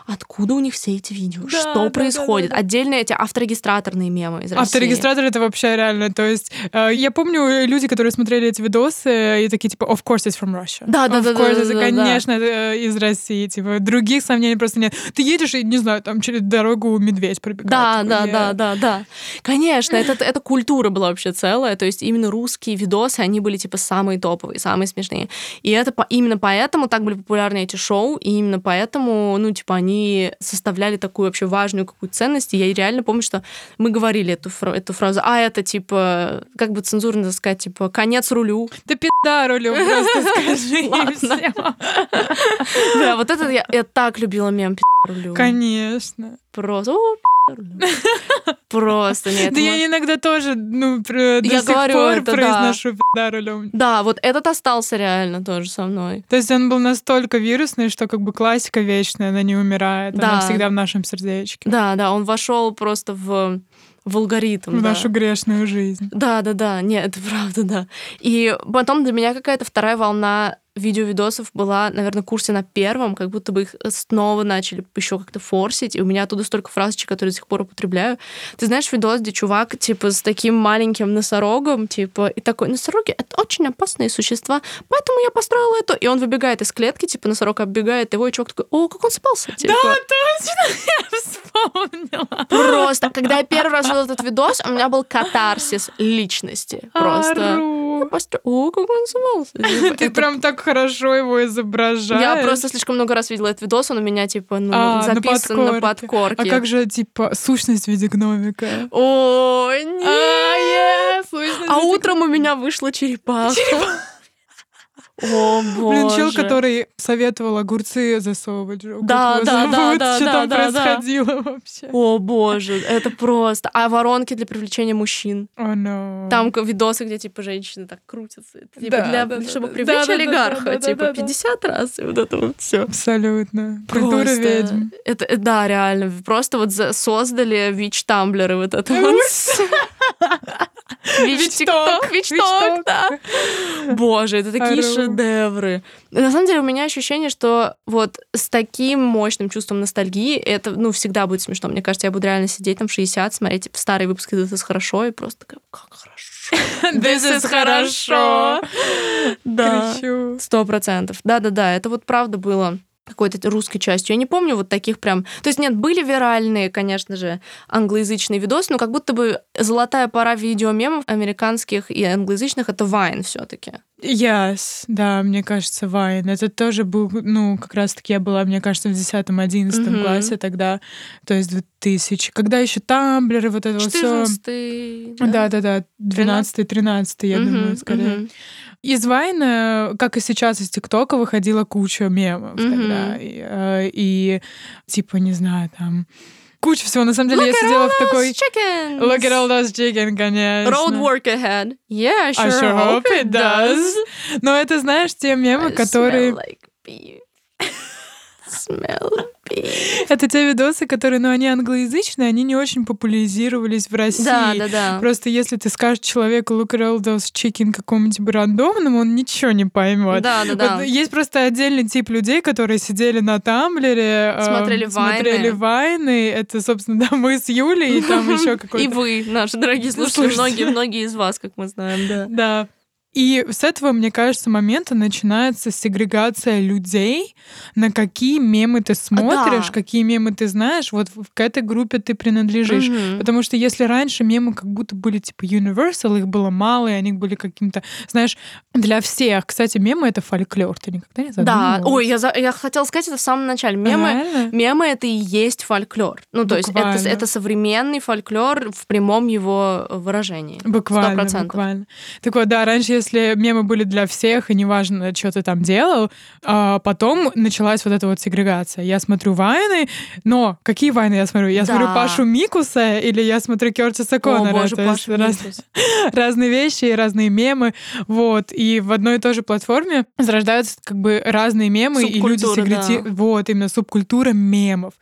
Откуда у них все эти видео? Да, что да, да, происходит? да, да. Отдельные эти авторегистраторные мемы из России. Авторегистратор это вообще реально. То есть э, я помню э, люди, которые смотрели эти видосы и такие типа, of course it's from Russia. Да, да, of да, да, course, да, да, да. конечно, э, из России. Типа других сомнений просто нет. Ты едешь и не знаю, там через дорогу медведь пробегает. Да, Такой, да, да, да, да. Конечно, это, это культура была вообще целая. То есть именно русские видосы, они были типа самые топовые, самые смешные. И это по- именно поэтому так были популярны эти шоу, и именно поэтому, ну, типа, они составляли такую вообще важную какую ценность. И я реально помню, что мы говорили эту, фра- эту фразу, а это типа, как бы цензурно сказать, типа, конец рулю. Да пизда рулю, просто скажи. Да, вот это я, так любила мем «Пи*** рулю. Конечно. Просто, «О. Просто нет. Да я иногда тоже, ну, про- до сих пор произношу пизда рулем. Да, вот этот остался реально тоже со мной. То есть он был настолько вирусный, что как бы классика вечная, она не умирает, она Да. всегда в нашем сердечке, Да, да, он вошел просто в, в алгоритм. в да. нашу грешную жизнь. Да, да, да, нет, [laughs] это правда, да. И потом для меня какая-то вторая волна видеовидосов была, наверное, курсе на первом, как будто бы их снова начали еще как-то форсить, и у меня оттуда столько фразочек, которые до сих пор употребляю. Ты знаешь видос, где чувак, типа, с таким маленьким носорогом, типа, и такой, носороги — это очень опасные существа, поэтому я построил это. И он выбегает из клетки, типа, носорог оббегает его, и чувак такой, о, как он спался. Типа. точно, [laughs] я вспомнила. Просто, когда я первый раз видела этот видос, у меня был катарсис личности. Просто. О, как он назывался? Типа, [laughs] Ты это- прям так хорошо его изображаешь. Я просто слишком много раз видела этот видос, он у меня, типа, ну, А, на записан на подкорке. подкорке. А как же, типа, сущность в виде гномика? Нет! А, е, сущность в А утром у меня вышла черепаха. О, боже. Блин, чел, который советовал огурцы засовывать. Да, [laughs] да, да, да, Что да, там да, да. происходило вообще? О, боже, это просто. А воронки для привлечения мужчин. О, no. Там видосы, где типа женщины так крутятся. Это, типа, Да, для, да, да, чтобы да. привлечь Да, да, да, олигарха. да, да, типа да, да. 50 раз, и вот это вот все. Абсолютно. Культура ведьм. Это, э, да, реально. Просто вот создали вич-тамблеры вот это вот. Вич-ток, вич-ток, да. Боже, это такие шедевры. На самом деле у меня ощущение, что вот с таким мощным чувством ностальгии это, ну, всегда будет смешно. Мне кажется, я буду реально сидеть там в 60, смотреть типа, старые выпуски This is хорошо, и просто такая, как хорошо. [laughs] This is хорошо. Да. Сто процентов. Да-да-да, это вот правда было какой-то русской частью. Я не помню вот таких прям... То есть нет, были виральные, конечно же, англоязычные видосы, но как будто бы золотая пора видеомемов американских и англоязычных — это Vine все таки Yes, да, мне кажется, Вайн. Это тоже был, ну, как раз-таки я была, мне кажется, в 10-11 Мгм. классе тогда, то есть 2000. Когда еще тамблеры, вот это вот все. 14 Да, да, да, 12-13, я думаю, скорее. Из Вайна, как и сейчас из ТикТока, выходила куча мемов Мгм. тогда. И, э, и, типа, не знаю, там... Куча всего. На самом деле, я сидела в такой... Chickens. Look at all those chicken, конечно. Road work ahead. Yeah, I sure, I sure hope it does. Но это, знаешь, те мемы, I которые... smell like beef. [laughs] Smell. Это те видосы, которые, ну, они англоязычные, они не очень популяризировались в России. Да, да, да. Просто если ты скажешь человеку look at all those chicken какому-нибудь рандомному, он ничего не поймет. Да, да, да. Вот есть просто отдельный тип людей, которые сидели на Тамблере, Смотрели смотрели вайны. Это, собственно, [laughs] да, мы с Юлей, и там [laughs] еще И какой-то... вы, наши дорогие слушатели, Слушатели. многие, многие из вас, как мы знаем, да. Да. И с этого, мне кажется, момента начинается сегрегация людей, на какие мемы ты смотришь, да. какие мемы ты знаешь, вот к этой группе ты принадлежишь. Мгм. Потому что если раньше мемы как будто были типа universal, их было мало, и они были каким-то, знаешь, для всех. Кстати, мемы — это фольклор. Ты никогда не Да, задумывалась? ой, я, за- я хотела сказать это в самом начале. Мемы, Реально? мемы это и есть фольклор. Ну, то есть это, Буквально. это современный фольклор в прямом его выражении. Буквально, 100%. буквально. Так вот, да, раньше, если мемы были для всех, и неважно, что ты там делал, а потом началась вот эта вот сегрегация. Я смотрю вайны, но какие вайны я смотрю? Я Да. смотрю Пашу Микуса или я смотрю Кертиса Коннора? О, боже, Паша раз- [laughs] разные вещи разные мемы. Вот. И в одной и той же платформе зарождаются как бы разные мемы, и люди сегрети... да. Вот, именно субкультура мемов.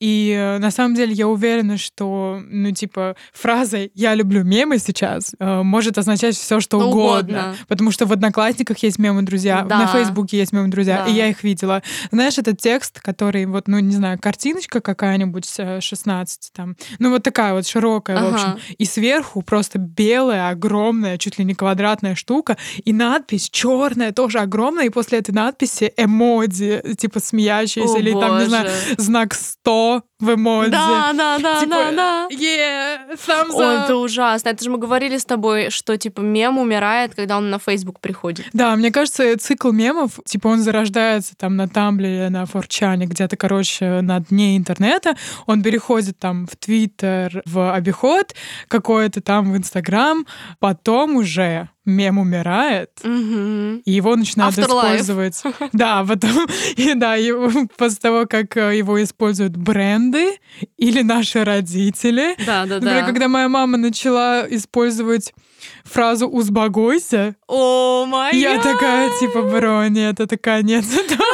И э, на самом деле я уверена, что, ну, типа, фраза «я люблю мемы» сейчас э, может означать все Что угодно. Угодно. [laughs] Потому что в Одноклассниках есть мемы друзья, Да. на Фейсбуке есть мемы друзья, Да. и я их видела. Знаешь, этот текст, который вот, ну, не знаю, картиночка какая-нибудь э, 16 там, ну, вот такая вот широкая, в Ага. общем, и сверху просто белая, огромная, чуть ли не квадратная штука, и надпись черная, тоже огромная, и после этой надписи эмодзи, типа смеящиеся, О, или там, не знаю, боже. знак 100 в эмодзи. Да, да, да, Типа, да, да. Yeah, thumbs Ой, up. это ужасно. Это же мы говорили с тобой, что типа мем умирает, когда он на Facebook приходит. Да, мне кажется, цикл мемов, типа он зарождается там на Тамблере, на Форчане, где-то, короче, на дне интернета, он переходит там в Твиттер, в обиход, какой-то там в Инстаграм, потом уже мем умирает, и его начинают Afterlife. использовать. [laughs] Да, потом, и да, его- после того, как э, его используют бренды или наши родители. Да, да, Например, да. когда моя мама начала использовать фразу «узбогойся», О май я гад! такая, типа, бро, нет, это конец этого.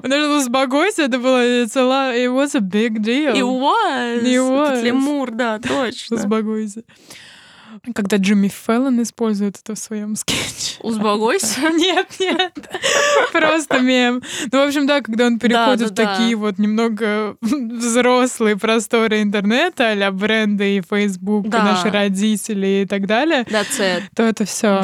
Потому что «узбогойся» это было lot- it was a big deal. It was. It was. Лемур, да, точно. «Узбогойся». Когда Джимми Фэллон использует это в своем скетче. Узбогойся. [laughs] Нет, нет, просто мем. Ну, в общем, да, когда он переходит в такие вот немного взрослые просторы интернета, а бренды и Facebook, и наши родители и так далее, то это все.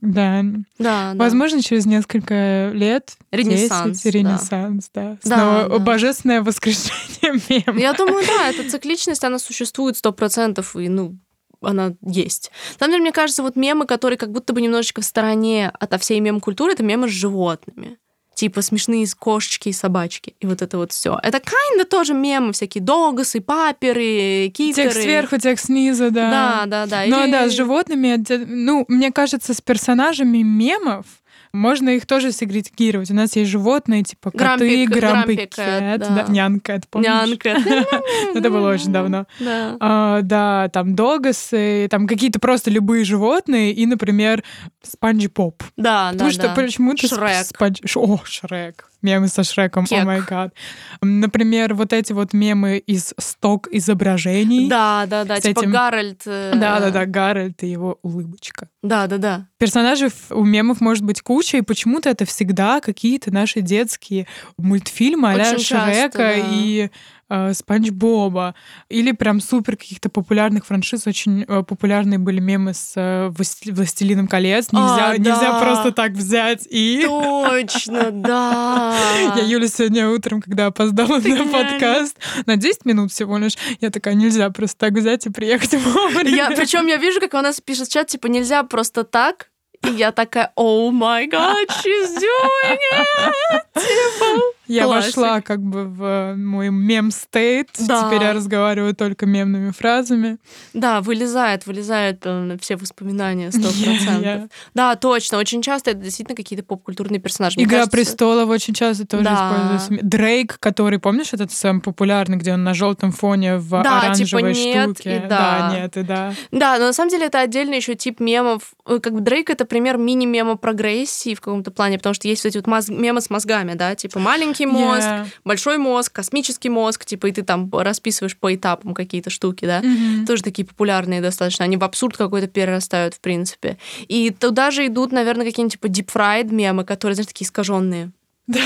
Да. Да. Возможно, через несколько лет Ренессанс, 10, ренессанс, да. Да, Снова божественное воскрешение [laughs] мема. Я думаю, да, эта цикличность, она существует сто процентов, и, ну, она есть. На самом деле, мне кажется, вот мемы, которые как будто бы немножечко в стороне от всей мем-культуры, это мемы с животными. типа смешные кошечки и собачки. И вот это вот все. Это kinda тоже мемы, всякие догасы, паперы, китеры. Тех сверху, тех снизу, да. Да, да, да. Ну Или- да, с животными, ну, мне кажется, с персонажами мемов можно их тоже сегрегировать. У нас есть животные, типа коты, грампи Грампи кэт, Кэт, да, да. нянка, помнишь? [laughs] Это было очень давно. Да. А, да, там догасы, там какие-то просто любые животные, и, например, Спанч Поп. Да, да, Потому что да. почему-то... Шрек. Спанч... О, Шрек. Мемы со Шреком, о май гад. Например, вот эти вот мемы из stock изображений. Да, да, да. Типа этим- Гарольд. э, Да-да-да, Гарольд и его улыбочка. Да, да, да. Персонажей у мемов может быть куча, и почему-то это всегда какие-то наши детские мультфильмы а Очень часто, Шрека да. и э, Спанч Боба. Или прям супер каких-то популярных франшиз. Очень э, популярные были мемы с э, «Власт- «Властелином колец». Нельзя, А, нельзя да. просто так взять и... Точно, [laughs] да. Я Юля сегодня утром, когда опоздала Ты на подкаст, на 10 минут всего лишь, я такая, нельзя просто так взять и приехать вовремя. Причем я вижу, как у нас пишет чат, типа, нельзя просто так. И я такая, о май гад, [laughs] she's doing it! Типа, Я Классик. вошла как бы в мой мем-стейт. Да. Теперь я разговариваю только мемными фразами. Да, вылезает, вылезают э, все воспоминания, сто [laughs] процентов. Я- Да, точно. Очень часто это действительно какие-то попкультурные персонажи. Мне Игра кажется, престолов очень часто тоже Да. используется. Дрейк, который, помнишь, этот самый популярный, где он на желтом фоне в Да, оранжевой типа нет штуке. и да. нет и да. Да, но на самом деле это отдельный еще тип мемов. Э, Как бы Дрейк это пример мини-мема прогрессии в каком-то плане, потому что есть вот эти вот мозг- мемы с мозгами, да, типа маленький мозг, Yeah. большой мозг, космический мозг, типа, и ты там расписываешь по этапам какие-то штуки, да. Мгм. Тоже такие популярные достаточно. Они в абсурд какой-то перерастают, в принципе. И туда же идут, наверное, какие-нибудь типа deep fried мемы, которые, знаешь, такие искаженные. Да.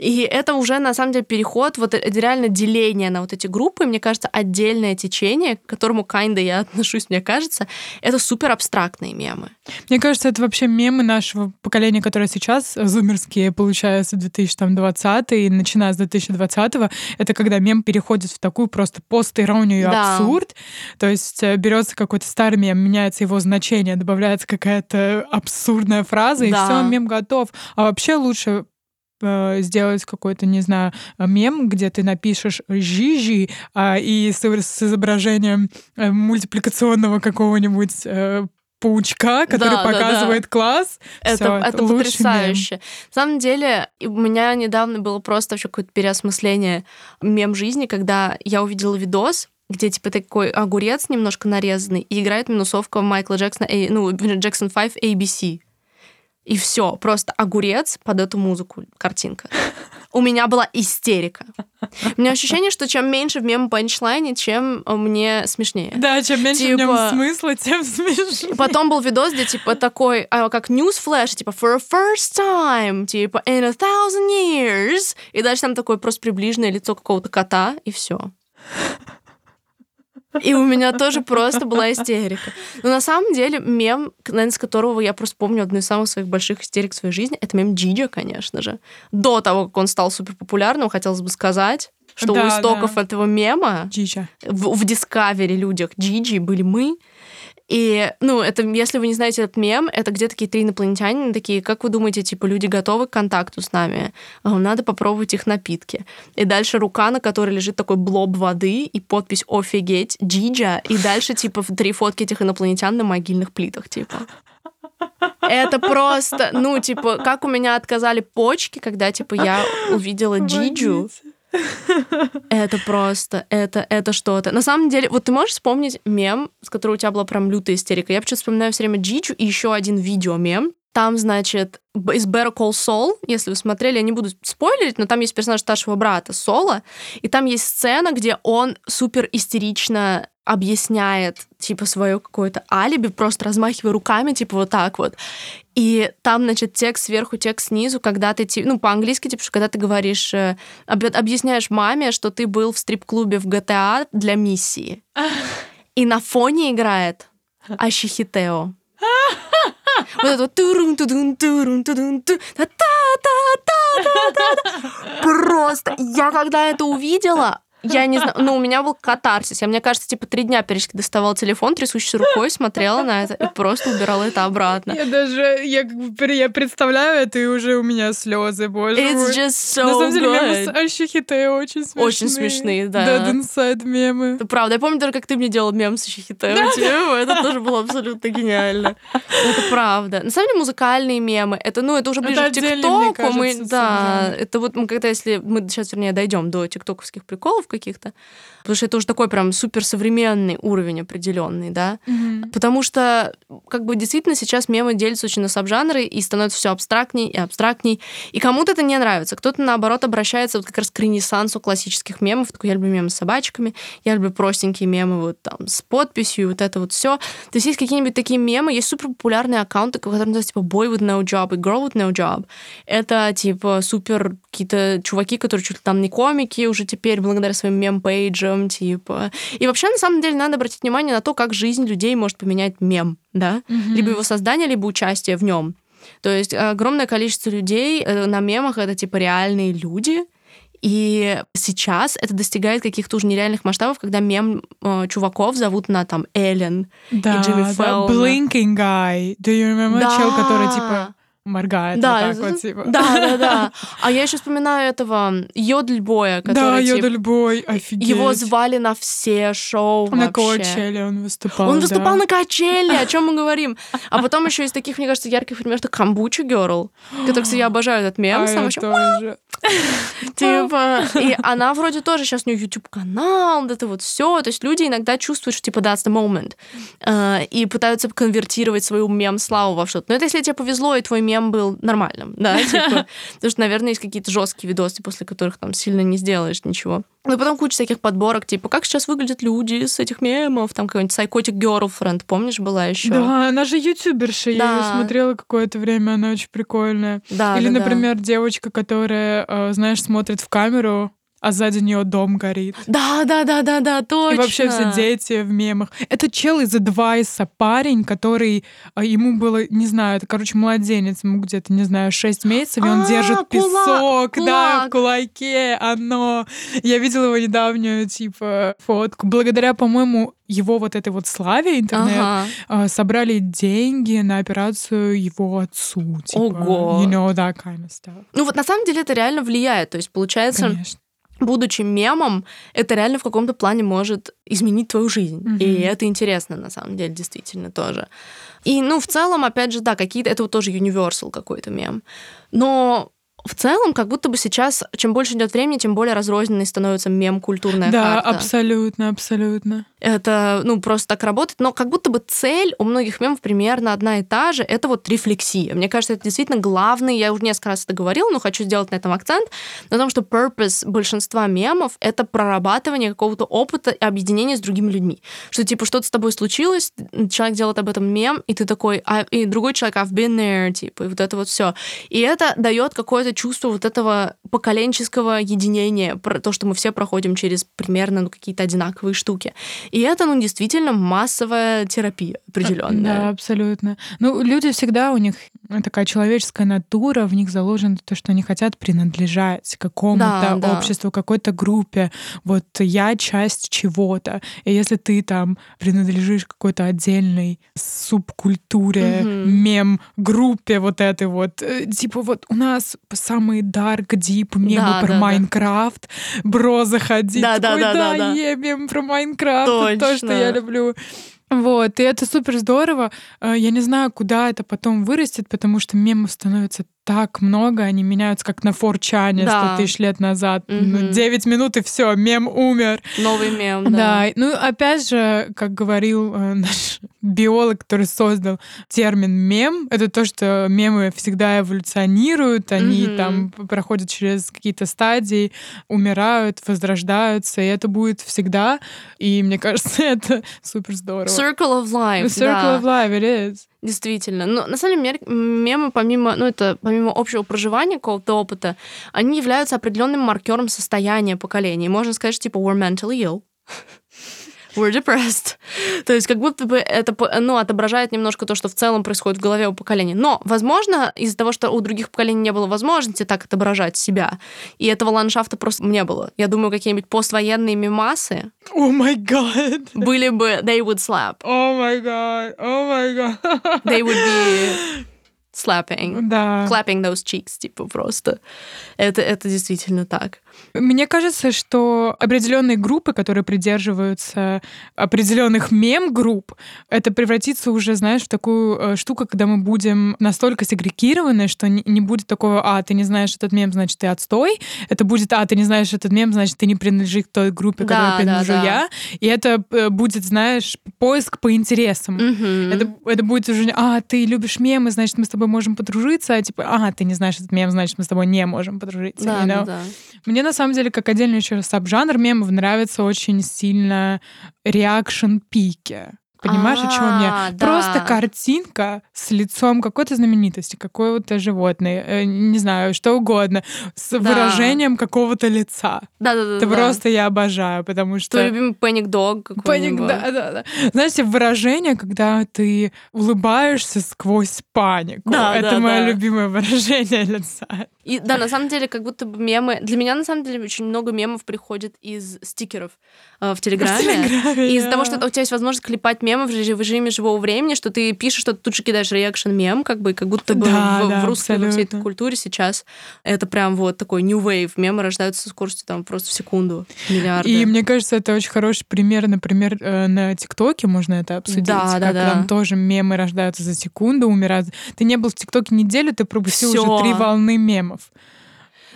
И это уже, на самом деле, переход, вот это реально деление на вот эти группы, мне кажется, отдельное течение, к которому kinda я отношусь, мне кажется, это супер абстрактные мемы. Мне кажется, это вообще мемы нашего поколения, которое сейчас э, зумерские, получается, 2020 и начиная с 2020 это когда мем переходит в такую просто постиронию и Да. абсурд. То есть э, берется какой-то старый мем, меняется его значение, добавляется какая-то абсурдная фраза, и Да. все, мем готов. А вообще лучше э, сделать какой-то, не знаю, мем, где ты напишешь «жижи» а, и с, с изображением э, мультипликационного какого-нибудь э, паучка, который Да, да, да. показывает класс. Это, Всё, это лучший потрясающе. На самом деле, у меня недавно было просто вообще какое-то переосмысление мем жизни, когда я увидела видос, где типа такой огурец немножко нарезанный, и играет минусовка Майкла Джексона, э, ну, Джексон 5 ABC. И все, просто огурец под эту музыку, картинка. У меня была истерика. У меня ощущение, что чем меньше в мем панчлайне, чем э, мне смешнее. Да, чем меньше в нем Типа- смысла, тем смешнее. Потом был видос, где типа такой, а, как news flash, типа for a first time, типа in a thousand years. И дальше там такое просто приближенное лицо какого-то кота, и все. И у меня тоже просто была истерика. Но на самом деле мем, наверное, с которого я просто помню одну из самых своих больших истерик в своей жизни, это мем Джиджа, конечно же. До того, как он стал супер популярным, хотелось бы сказать, что Да, у истоков да. этого мема в, в Discovery людях Джиджи были мы. И, ну, это, если вы не знаете этот мем, это где такие три инопланетянина такие, как вы думаете, типа, люди готовы к контакту с нами? Надо попробовать их напитки. И дальше рука, на которой лежит такой блоб воды и подпись «Офигеть, Джиджа», и дальше, типа, три фотки этих инопланетян на могильных плитах, типа. Это просто, ну, типа, как у меня отказали почки, когда, типа, я увидела Джиджу. [laughs] Это просто, это, это что-то. На самом деле, вот ты можешь вспомнить мем, с которого у тебя была прям лютая истерика? Я почему-то вспоминаю все время Джиджу и еще один видео-мем. Там, значит, из Better Call Saul, если вы смотрели, я не буду спойлерить, но там есть персонаж старшего брата Сола, и там есть сцена, где он супер истерично объясняет, типа, свое какое-то алиби, просто размахивая руками, типа, вот так вот. И там, значит, текст сверху, текст снизу, когда ты, ну, по-английски, типа, когда ты говоришь, э, об- объясняешь маме, что ты был в стрип-клубе в GTA для миссии. [laughs] И на фоне играет Ашихитео. Вот это вот турун тудун турун тудун ту та та та та та та. Просто я когда это увидела, Я не знаю, ну, у меня был катарсис. Я, мне кажется, типа три дня периодически доставала телефон, трясущейся рукой, смотрела на это и просто убирала это обратно. Я даже, я, я представляю это, и уже у меня слезы, боже It's мой. just so На самом деле, мемы с good. Альшихите очень смешные. Очень смешные, да. Dead Inside мемы. Это правда. Я помню даже, как ты мне делал мем с Ищихитео. Это тоже было абсолютно гениально. Ну, Это правда. На самом деле, музыкальные мемы, это, ну, это уже ближе Это к ТикТоку. Мы, да, это вот мы когда, если мы сейчас, вернее, дойдем до тиктоковских приколов каких-то, потому что это уже такой прям суперсовременный уровень определенный, да. Потому что, как бы, действительно сейчас мемы делятся очень на сабжанры и становится все абстрактней и абстрактней. И кому-то это не нравится, кто-то, наоборот, обращается вот как раз к ренессансу классических мемов. Такой, я люблю мемы с собачками, я люблю простенькие мемы вот там с подписью, вот это вот все. То есть есть какие-нибудь такие мемы, есть супер популярные аккаунты, которые называются типа boy with no job и girl with no job. Это типа супер какие-то чуваки, которые чуть ли там не комики уже теперь благодаря своим мем-пейджам, типа. И вообще, на самом деле, надо обратить внимание на то, как жизнь людей может поменять мем, да? Либо его создание, либо участие в нем. То есть огромное количество людей э, на мемах это типа реальные люди. И сейчас это достигает каких-то уже нереальных масштабов, когда мем э, чуваков зовут на там Эллен Да, и Джимми да. Фэллона. Blinking Guy. Do you remember? Да. Чел, который, типа, моргает Да, вот так вот, типа. да, да, да. [laughs] А я еще вспоминаю этого Йодльбоя, Да, который типа, Йодельбой, офигеть. его звали на все шоу На вообще. Коачеле он выступал, Он да. выступал на качеле, о чем мы говорим. А [laughs] потом еще из таких, мне кажется, ярких примеров, это Камбуча Герл, который, кстати, я [gasps] обожаю этот мем. А сам я вообще, тоже. Типа, и она вроде тоже сейчас у нее YouTube канал, вот это вот все. То есть люди иногда чувствуют, что типа that's the moment. Э, И пытаются конвертировать свою мем-славу во что-то. Но это если тебе повезло, и твой мем был нормальным, да, [laughs] типа. Потому что, наверное, есть какие-то жесткие видосы, после которых там сильно не сделаешь ничего. Ну, и потом куча всяких подборок, типа, как сейчас выглядят люди с этих мемов, там какой-нибудь Psychotic Girlfriend, помнишь, была еще? Да, она же ютуберша, я ее Да. смотрела какое-то время, она очень прикольная. Да, Или, да, да. например, девочка, которая, э, знаешь, смотрит в камеру, а сзади нее дом горит. Да, да, да, да, да, точно. И вообще все дети в мемах. Это чел из Адвайса, парень, который а, ему было, не знаю, это, короче, младенец, ему где-то, не знаю, 6 месяцев, и он А, держит кулак, песок, да, кулак. в кулаке, оно. Я видела его недавнюю, типа, фотку. Благодаря, по-моему, его вот этой вот славе интернет Ага. а, собрали деньги на операцию его отцу. Типа, Ого. You know, that kind of stuff. Ну вот на самом деле это реально влияет. То есть получается, Конечно. Будучи мемом, это реально в каком-то плане может изменить твою жизнь. Мгм. И это интересно, на самом деле, действительно тоже. И, ну, в целом, опять же, да, какие-то... Это вот тоже universal какой-то мем. Но в целом, как будто бы сейчас, чем больше идет времени, тем более разрозненной становится мем-культурная Да, карта. абсолютно, абсолютно. Это, ну, просто так работает. Но как будто бы цель у многих мемов примерно одна и та же. Это вот рефлексия. Мне кажется, это действительно главный, я уже несколько раз это говорила, но хочу сделать на этом акцент, на том, что purpose большинства мемов — это прорабатывание какого-то опыта и объединения с другими людьми. Что, типа, что-то с тобой случилось, человек делает об этом мем, и ты такой, а, и другой человек, I've been there, типа, и вот это вот все. И это дает какое-то чувство вот этого поколенческого единения, про то, что мы все проходим через примерно ну, какие-то одинаковые штуки. И это, ну, действительно массовая терапия Да, определенная. абсолютно. Ну, люди всегда, у них такая человеческая натура, в них заложено то, что они хотят принадлежать какому-то Да, да. обществу, какой-то группе. Вот я часть чего-то. И если ты там принадлежишь какой-то отдельной субкультуре, Мгм. мем-группе вот этой вот, э, типа вот у нас самые dark, deep мемы Да, про да, да. Майнкрафт, бро заходи, Да, да, такой, да, да, да. е, мем про Майнкрафт, это то, что я Точно. люблю. Вот, и это супер здорово. Э, Я не знаю, куда это потом вырастет, потому что мемов становится так много, они меняются как на форчане Да. 100 тысяч лет назад. Ну, Мгм. 9 минут и все, мем умер. Новый мем, Да. да. ну опять же, как говорил э, [laughs] наш биолог, который создал термин мем, это то, что мемы всегда эволюционируют, они Мгм. там проходят через какие-то стадии, умирают, возрождаются, и это будет всегда. И мне [laughs] кажется, это супер здорово. Circle of life, The да. circle of life, it is. Действительно. Но на самом деле мемы, помимо, ну, это помимо общего проживания какого-то опыта, они являются определенным маркером состояния поколения. Можно сказать, что типа we're mentally ill. [laughs] we're depressed. [laughs] То есть как будто бы это ну, отображает немножко то, что в целом происходит в голове у поколения. Но, возможно, из-за того, что у других поколений не было возможности так отображать себя, и этого ландшафта просто не было. Я думаю, какие-нибудь поствоенные мемасы О май гад. были бы they would slap. О май гад. О май гад. They would be [laughs] slapping. Да. Clapping those cheeks, типа просто. Это, это действительно так. Мне кажется, что определенные группы, которые придерживаются определенных мем-групп, это превратится уже, знаешь, в такую э, штуку, когда мы будем настолько сегрегированы, что не, будет такого, а, ты не знаешь этот мем, значит, ты отстой. Это будет, а, ты не знаешь этот мем, значит, ты не принадлежишь к той группе, Да, которой да, принадлежу да. я. И это э, будет, знаешь, поиск по интересам. Мгм. Это, это будет уже, а, ты любишь мемы, значит, мы с тобой можем подружиться, а типа, а, ты не знаешь этот мем, значит, мы с тобой не можем подружиться. Да, you да, know? да. Мне на самом деле, как отдельный еще саб-жанр мемов, нравится очень сильно реакшн-пики. Понимаешь, о чем А, я? да. Просто картинка с лицом какой-то знаменитости, какое-то животное, э, не знаю, что угодно, с Да. выражением какого-то лица. Да, да, да. Это да. просто я обожаю, потому что... Твой любимый Паник, какой-нибудь. да, да, да. Знаете, выражение, когда ты улыбаешься сквозь панику. Да, Это да, мое да. любимое выражение [laughs] лица. И да, на самом деле, как будто бы мемы... Для меня, на самом деле, очень много мемов приходит из стикеров э, в Телеграме. Телеграме, И из-за того, что у тебя есть возможность клепать мемы режиме, в режиме живого времени, что ты пишешь, что ты тут же кидаешь реакшн мем, как бы, как будто бы Да, в, да, в русской во всей этой культуре сейчас это прям вот такой new wave. Мемы рождаются со скоростью там просто в секунду. Миллиарды. И мне кажется, это очень хороший пример, например, э, на ТикТоке можно это обсудить. Да, да, как да. там тоже мемы рождаются за секунду, умирают. Ты не был в ТикТоке неделю, ты пропустил Всё. уже три волны мемов.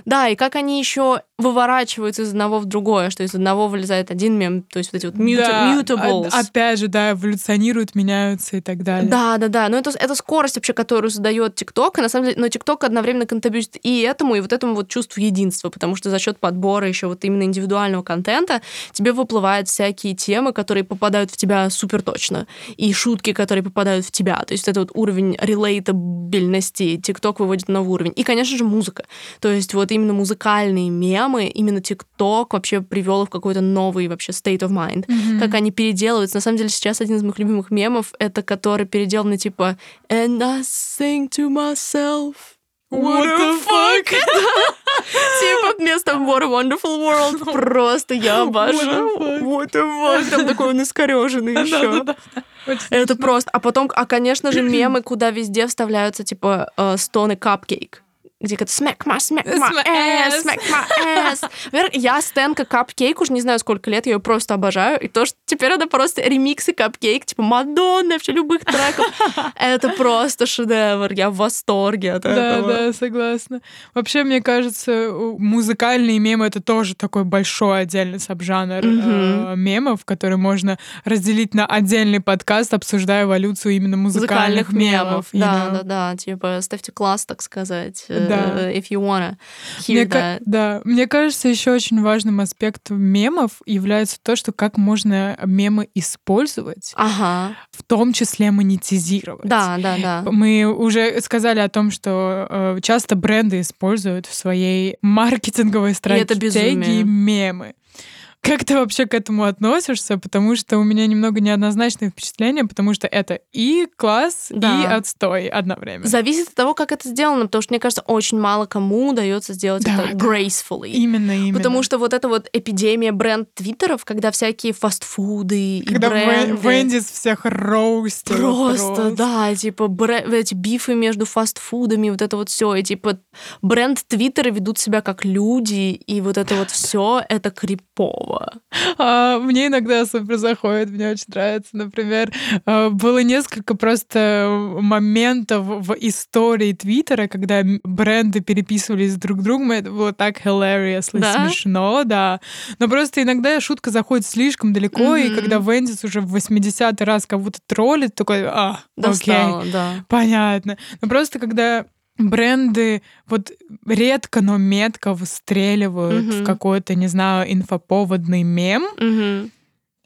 Да, и как они еще выворачиваются из одного в другое, что из одного вылезает один мем, то есть вот эти вот muta- Да, mutables. а- опять же, да, эволюционируют, меняются и так далее. Да, да, да. Но это, это скорость вообще, которую задает ТикТок. И на самом деле, но ТикТок одновременно контрибьютит и этому, и вот этому вот чувству единства, потому что за счет подбора еще вот именно индивидуального контента тебе выплывают всякие темы, которые попадают в тебя супер точно, и шутки, которые попадают в тебя. То есть это вот уровень релейтабельности ТикТок выводит на новый уровень. И, конечно же, музыка. То есть вот именно музыкальные мемы, именно ТикТок вообще привел в какой-то новый вообще state of mind Мгм. как они переделываются. На самом деле сейчас один из моих любимых мемов это который переделанный типа And I sing to myself. What the fuck? [laughs] Типа вместо What a Wonderful World. [laughs] Просто я обожаю. What the fuck? Там такой он искореженный еще. Это просто. А потом, а конечно же, мемы, куда везде вставляются типа э, стоны капкейк. Где это smack my, smack my Smack ass, ass. smack my ass. Во-первых, я стенка капкейк уже не знаю сколько лет, я ее просто обожаю. И то, что теперь это просто ремиксы капкейк, типа Мадонны, вообще любых треков. [laughs] Это просто шедевр. Я в восторге от Да, этого. да, согласна. Вообще, мне кажется, музыкальные мемы — это тоже такой большой отдельный сабжанр э, мемов, который можно разделить на отдельный подкаст, обсуждая эволюцию именно музыкальных, мемов. Да, да, да. Типа ставьте класс, так сказать. э, Да. If you wanna hear that. да, мне кажется, еще очень важным аспектом мемов является то, что как можно мемы использовать, Ага. в том числе монетизировать. Да, да, да. Мы уже сказали о том, что э, часто бренды используют в своей маркетинговой стратегии мемы. Как ты вообще к этому относишься? Потому что у меня немного неоднозначное впечатление, потому что это и класс, и Да. отстой одновременно. Зависит от того, как это сделано, потому что, мне кажется, очень мало кому удается сделать Да, это да. gracefully. Именно, именно. Потому что вот эта вот эпидемия бренд-твиттеров, когда всякие фастфуды и Когда бренды... Вен- Вендис всех роустил. Просто, да, типа бре- эти бифы между фастфудами, вот это вот все, и типа бренд Твиттера ведут себя как люди, и вот это вот все это крипово. А, мне иногда супер заходит, мне очень нравится. Например, а, было несколько просто моментов в истории Твиттера, когда бренды переписывались друг с другом. Это было так hilariously Да? смешно, да. Но просто иногда шутка заходит слишком далеко, и Мгм. когда Вендис уже в 80-й раз кого-то троллит, такой, а, окей, Достало, да. понятно. Но просто когда бренды вот редко, но метко выстреливают Мгм. в какой-то, не знаю, инфоповодный мем, Мгм.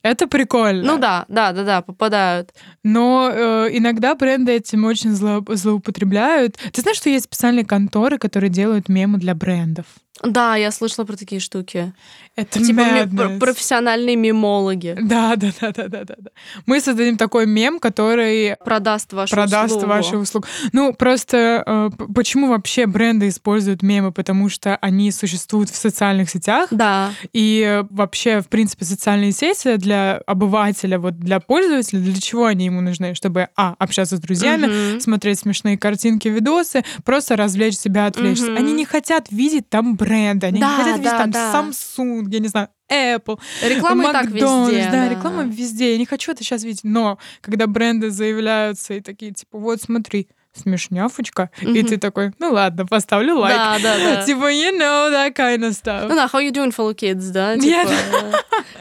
Это прикольно. Ну да, да, да, да, попадают. Но э, иногда бренды этим очень зло, злоупотребляют. Ты знаешь, что есть специальные конторы, которые делают мемы для брендов? Да, я слышала про такие штуки. Это Типа madness. профессиональные мемологи. Да, да, да, да, да, да, да. Мы создадим такой мем, который Продаст вашу продаст услугу. ваши услуги. Ну, просто э, почему вообще бренды используют мемы? Потому что они существуют в социальных сетях, Да. и э, вообще, в принципе, социальные сети для обывателя, вот для пользователя, для чего они ему нужны? Чтобы, а, общаться с друзьями, Мгм. смотреть смешные картинки, видосы, просто развлечь себя, отвлечься. Мгм. Они не хотят видеть там бренды, они Да, не хотят видеть да, там да. Samsung, я не знаю, Apple, Реклама и так Макдональдс, везде. да, реклама везде. Я не хочу это сейчас видеть. Но когда бренды заявляются и такие, типа, вот смотри, смешнявочка, и Мгм. ты такой, ну ладно, поставлю лайк. Да, да, да. [laughs] Типа, you know, that kind of stuff. Ну да, how you doing, fellow kids, да? [laughs] Типа,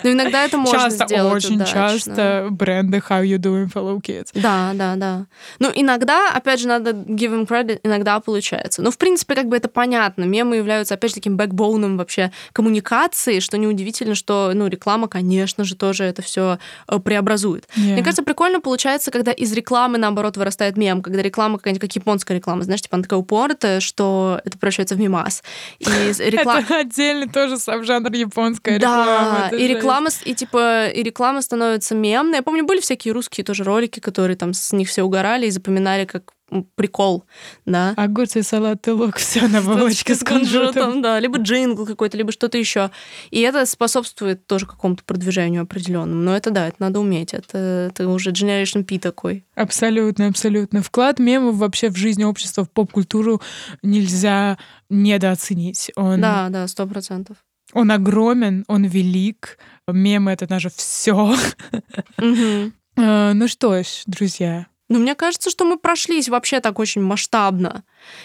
Но иногда это можно часто, сделать очень удачно. часто бренды how you doing, fellow kids. Да, да, да. Ну, иногда, опять же, надо give them credit, иногда получается. Но, в принципе, как бы это понятно. Мемы являются, опять же, таким бэкбоуном вообще коммуникации, что неудивительно, что, ну, реклама, конечно же, тоже это все преобразует. Мне Yeah. кажется, прикольно получается, когда из рекламы, наоборот, вырастает мем, когда реклама какая-нибудь, как японская реклама, знаешь, типа она такая упоротая, что это превращается в мимас. И [laughs] реклама... Это отдельный тоже саб-жанр японская реклама. Да, и реклама, и типа, и реклама становится мемной. Я помню, были всякие русские тоже ролики, которые там с них все угорали и запоминали как прикол, да. Огурцы, салат и лук, все на булочке с кунжутом. да, либо джингл какой-то, либо что-то еще. И это способствует тоже какому-то продвижению определенному. Но это да, это надо уметь. Это, это уже Generation P такой. Абсолютно, абсолютно. Вклад мемов вообще в жизнь общества, в поп-культуру нельзя недооценить. Он, Да, да, сто процентов. он огромен, он велик. Мемы — это наше все. Мгм. Ну что ж, друзья, Но мне кажется, что мы прошлись вообще так очень масштабно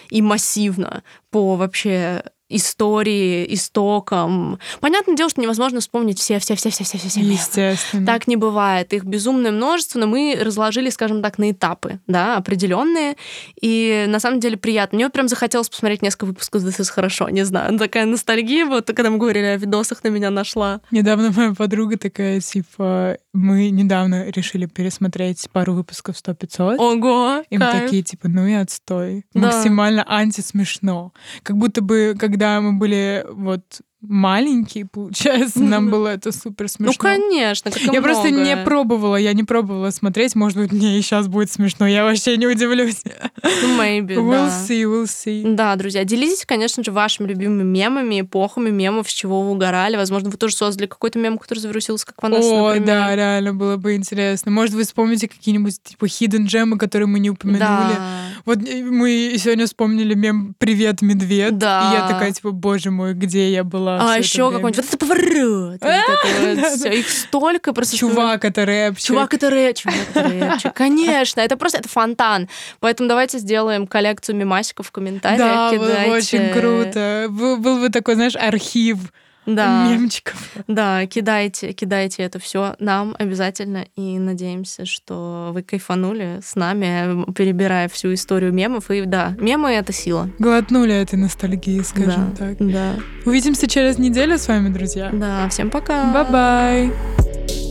и массивно по вообще истории, истокам. Понятное дело, что невозможно вспомнить все-все-все-все-все-все мемы. естественно. Так не бывает. Их безумное множество, но мы разложили, скажем так, на этапы, да, определенные. И на самом деле приятно. Мне вот прям захотелось посмотреть несколько выпусков «This is хорошо», не знаю. Такая ностальгия, вот когда мы говорили о видосах, на меня нашла. Недавно моя подруга такая, типа, мы недавно решили пересмотреть пару выпусков 100-500. Ого, И мы кайф. такие, типа, ну и отстой. Да. Максимально антисмешно. Как будто бы, когда мы были вот маленькие, получается, нам было это супер смешно. Ну, конечно, как Я просто не пробовала, я не пробовала смотреть. Может быть, мне и сейчас будет смешно, я вообще не удивлюсь. Ну, maybe, We'll да. see, we'll see. Да, друзья, делитесь, конечно же, вашими любимыми мемами, эпохами мемов, с чего вы угорали. Возможно, вы тоже создали какой-то мем, который завирусился, как Ванесса, О, например. да, реально было бы интересно. Может, вы вспомните какие-нибудь типа hidden джемы, которые мы не упомянули. Да. Вот э, мы сегодня вспомнили мем «Привет, медведь». Да. И я такая, типа, боже мой, где я была А еще время?» какой-нибудь вот это поворот. [laughs] Их столько просто. Чувак, это рэпчик. Чувак, это рэпчик. [laughs] Конечно, это просто это фонтан. Поэтому давайте сделаем коллекцию мемасиков в комментариях. Да, очень круто. Был бы такой, знаешь, архив Да, мемчиков. да, кидайте, кидайте это все нам обязательно. И надеемся, что вы кайфанули с нами, перебирая всю историю мемов. И да, мемы — это сила. Глотнули этой ностальгии, скажем да, так. Да, Увидимся через неделю с вами, друзья. да, всем пока. Bye-bye.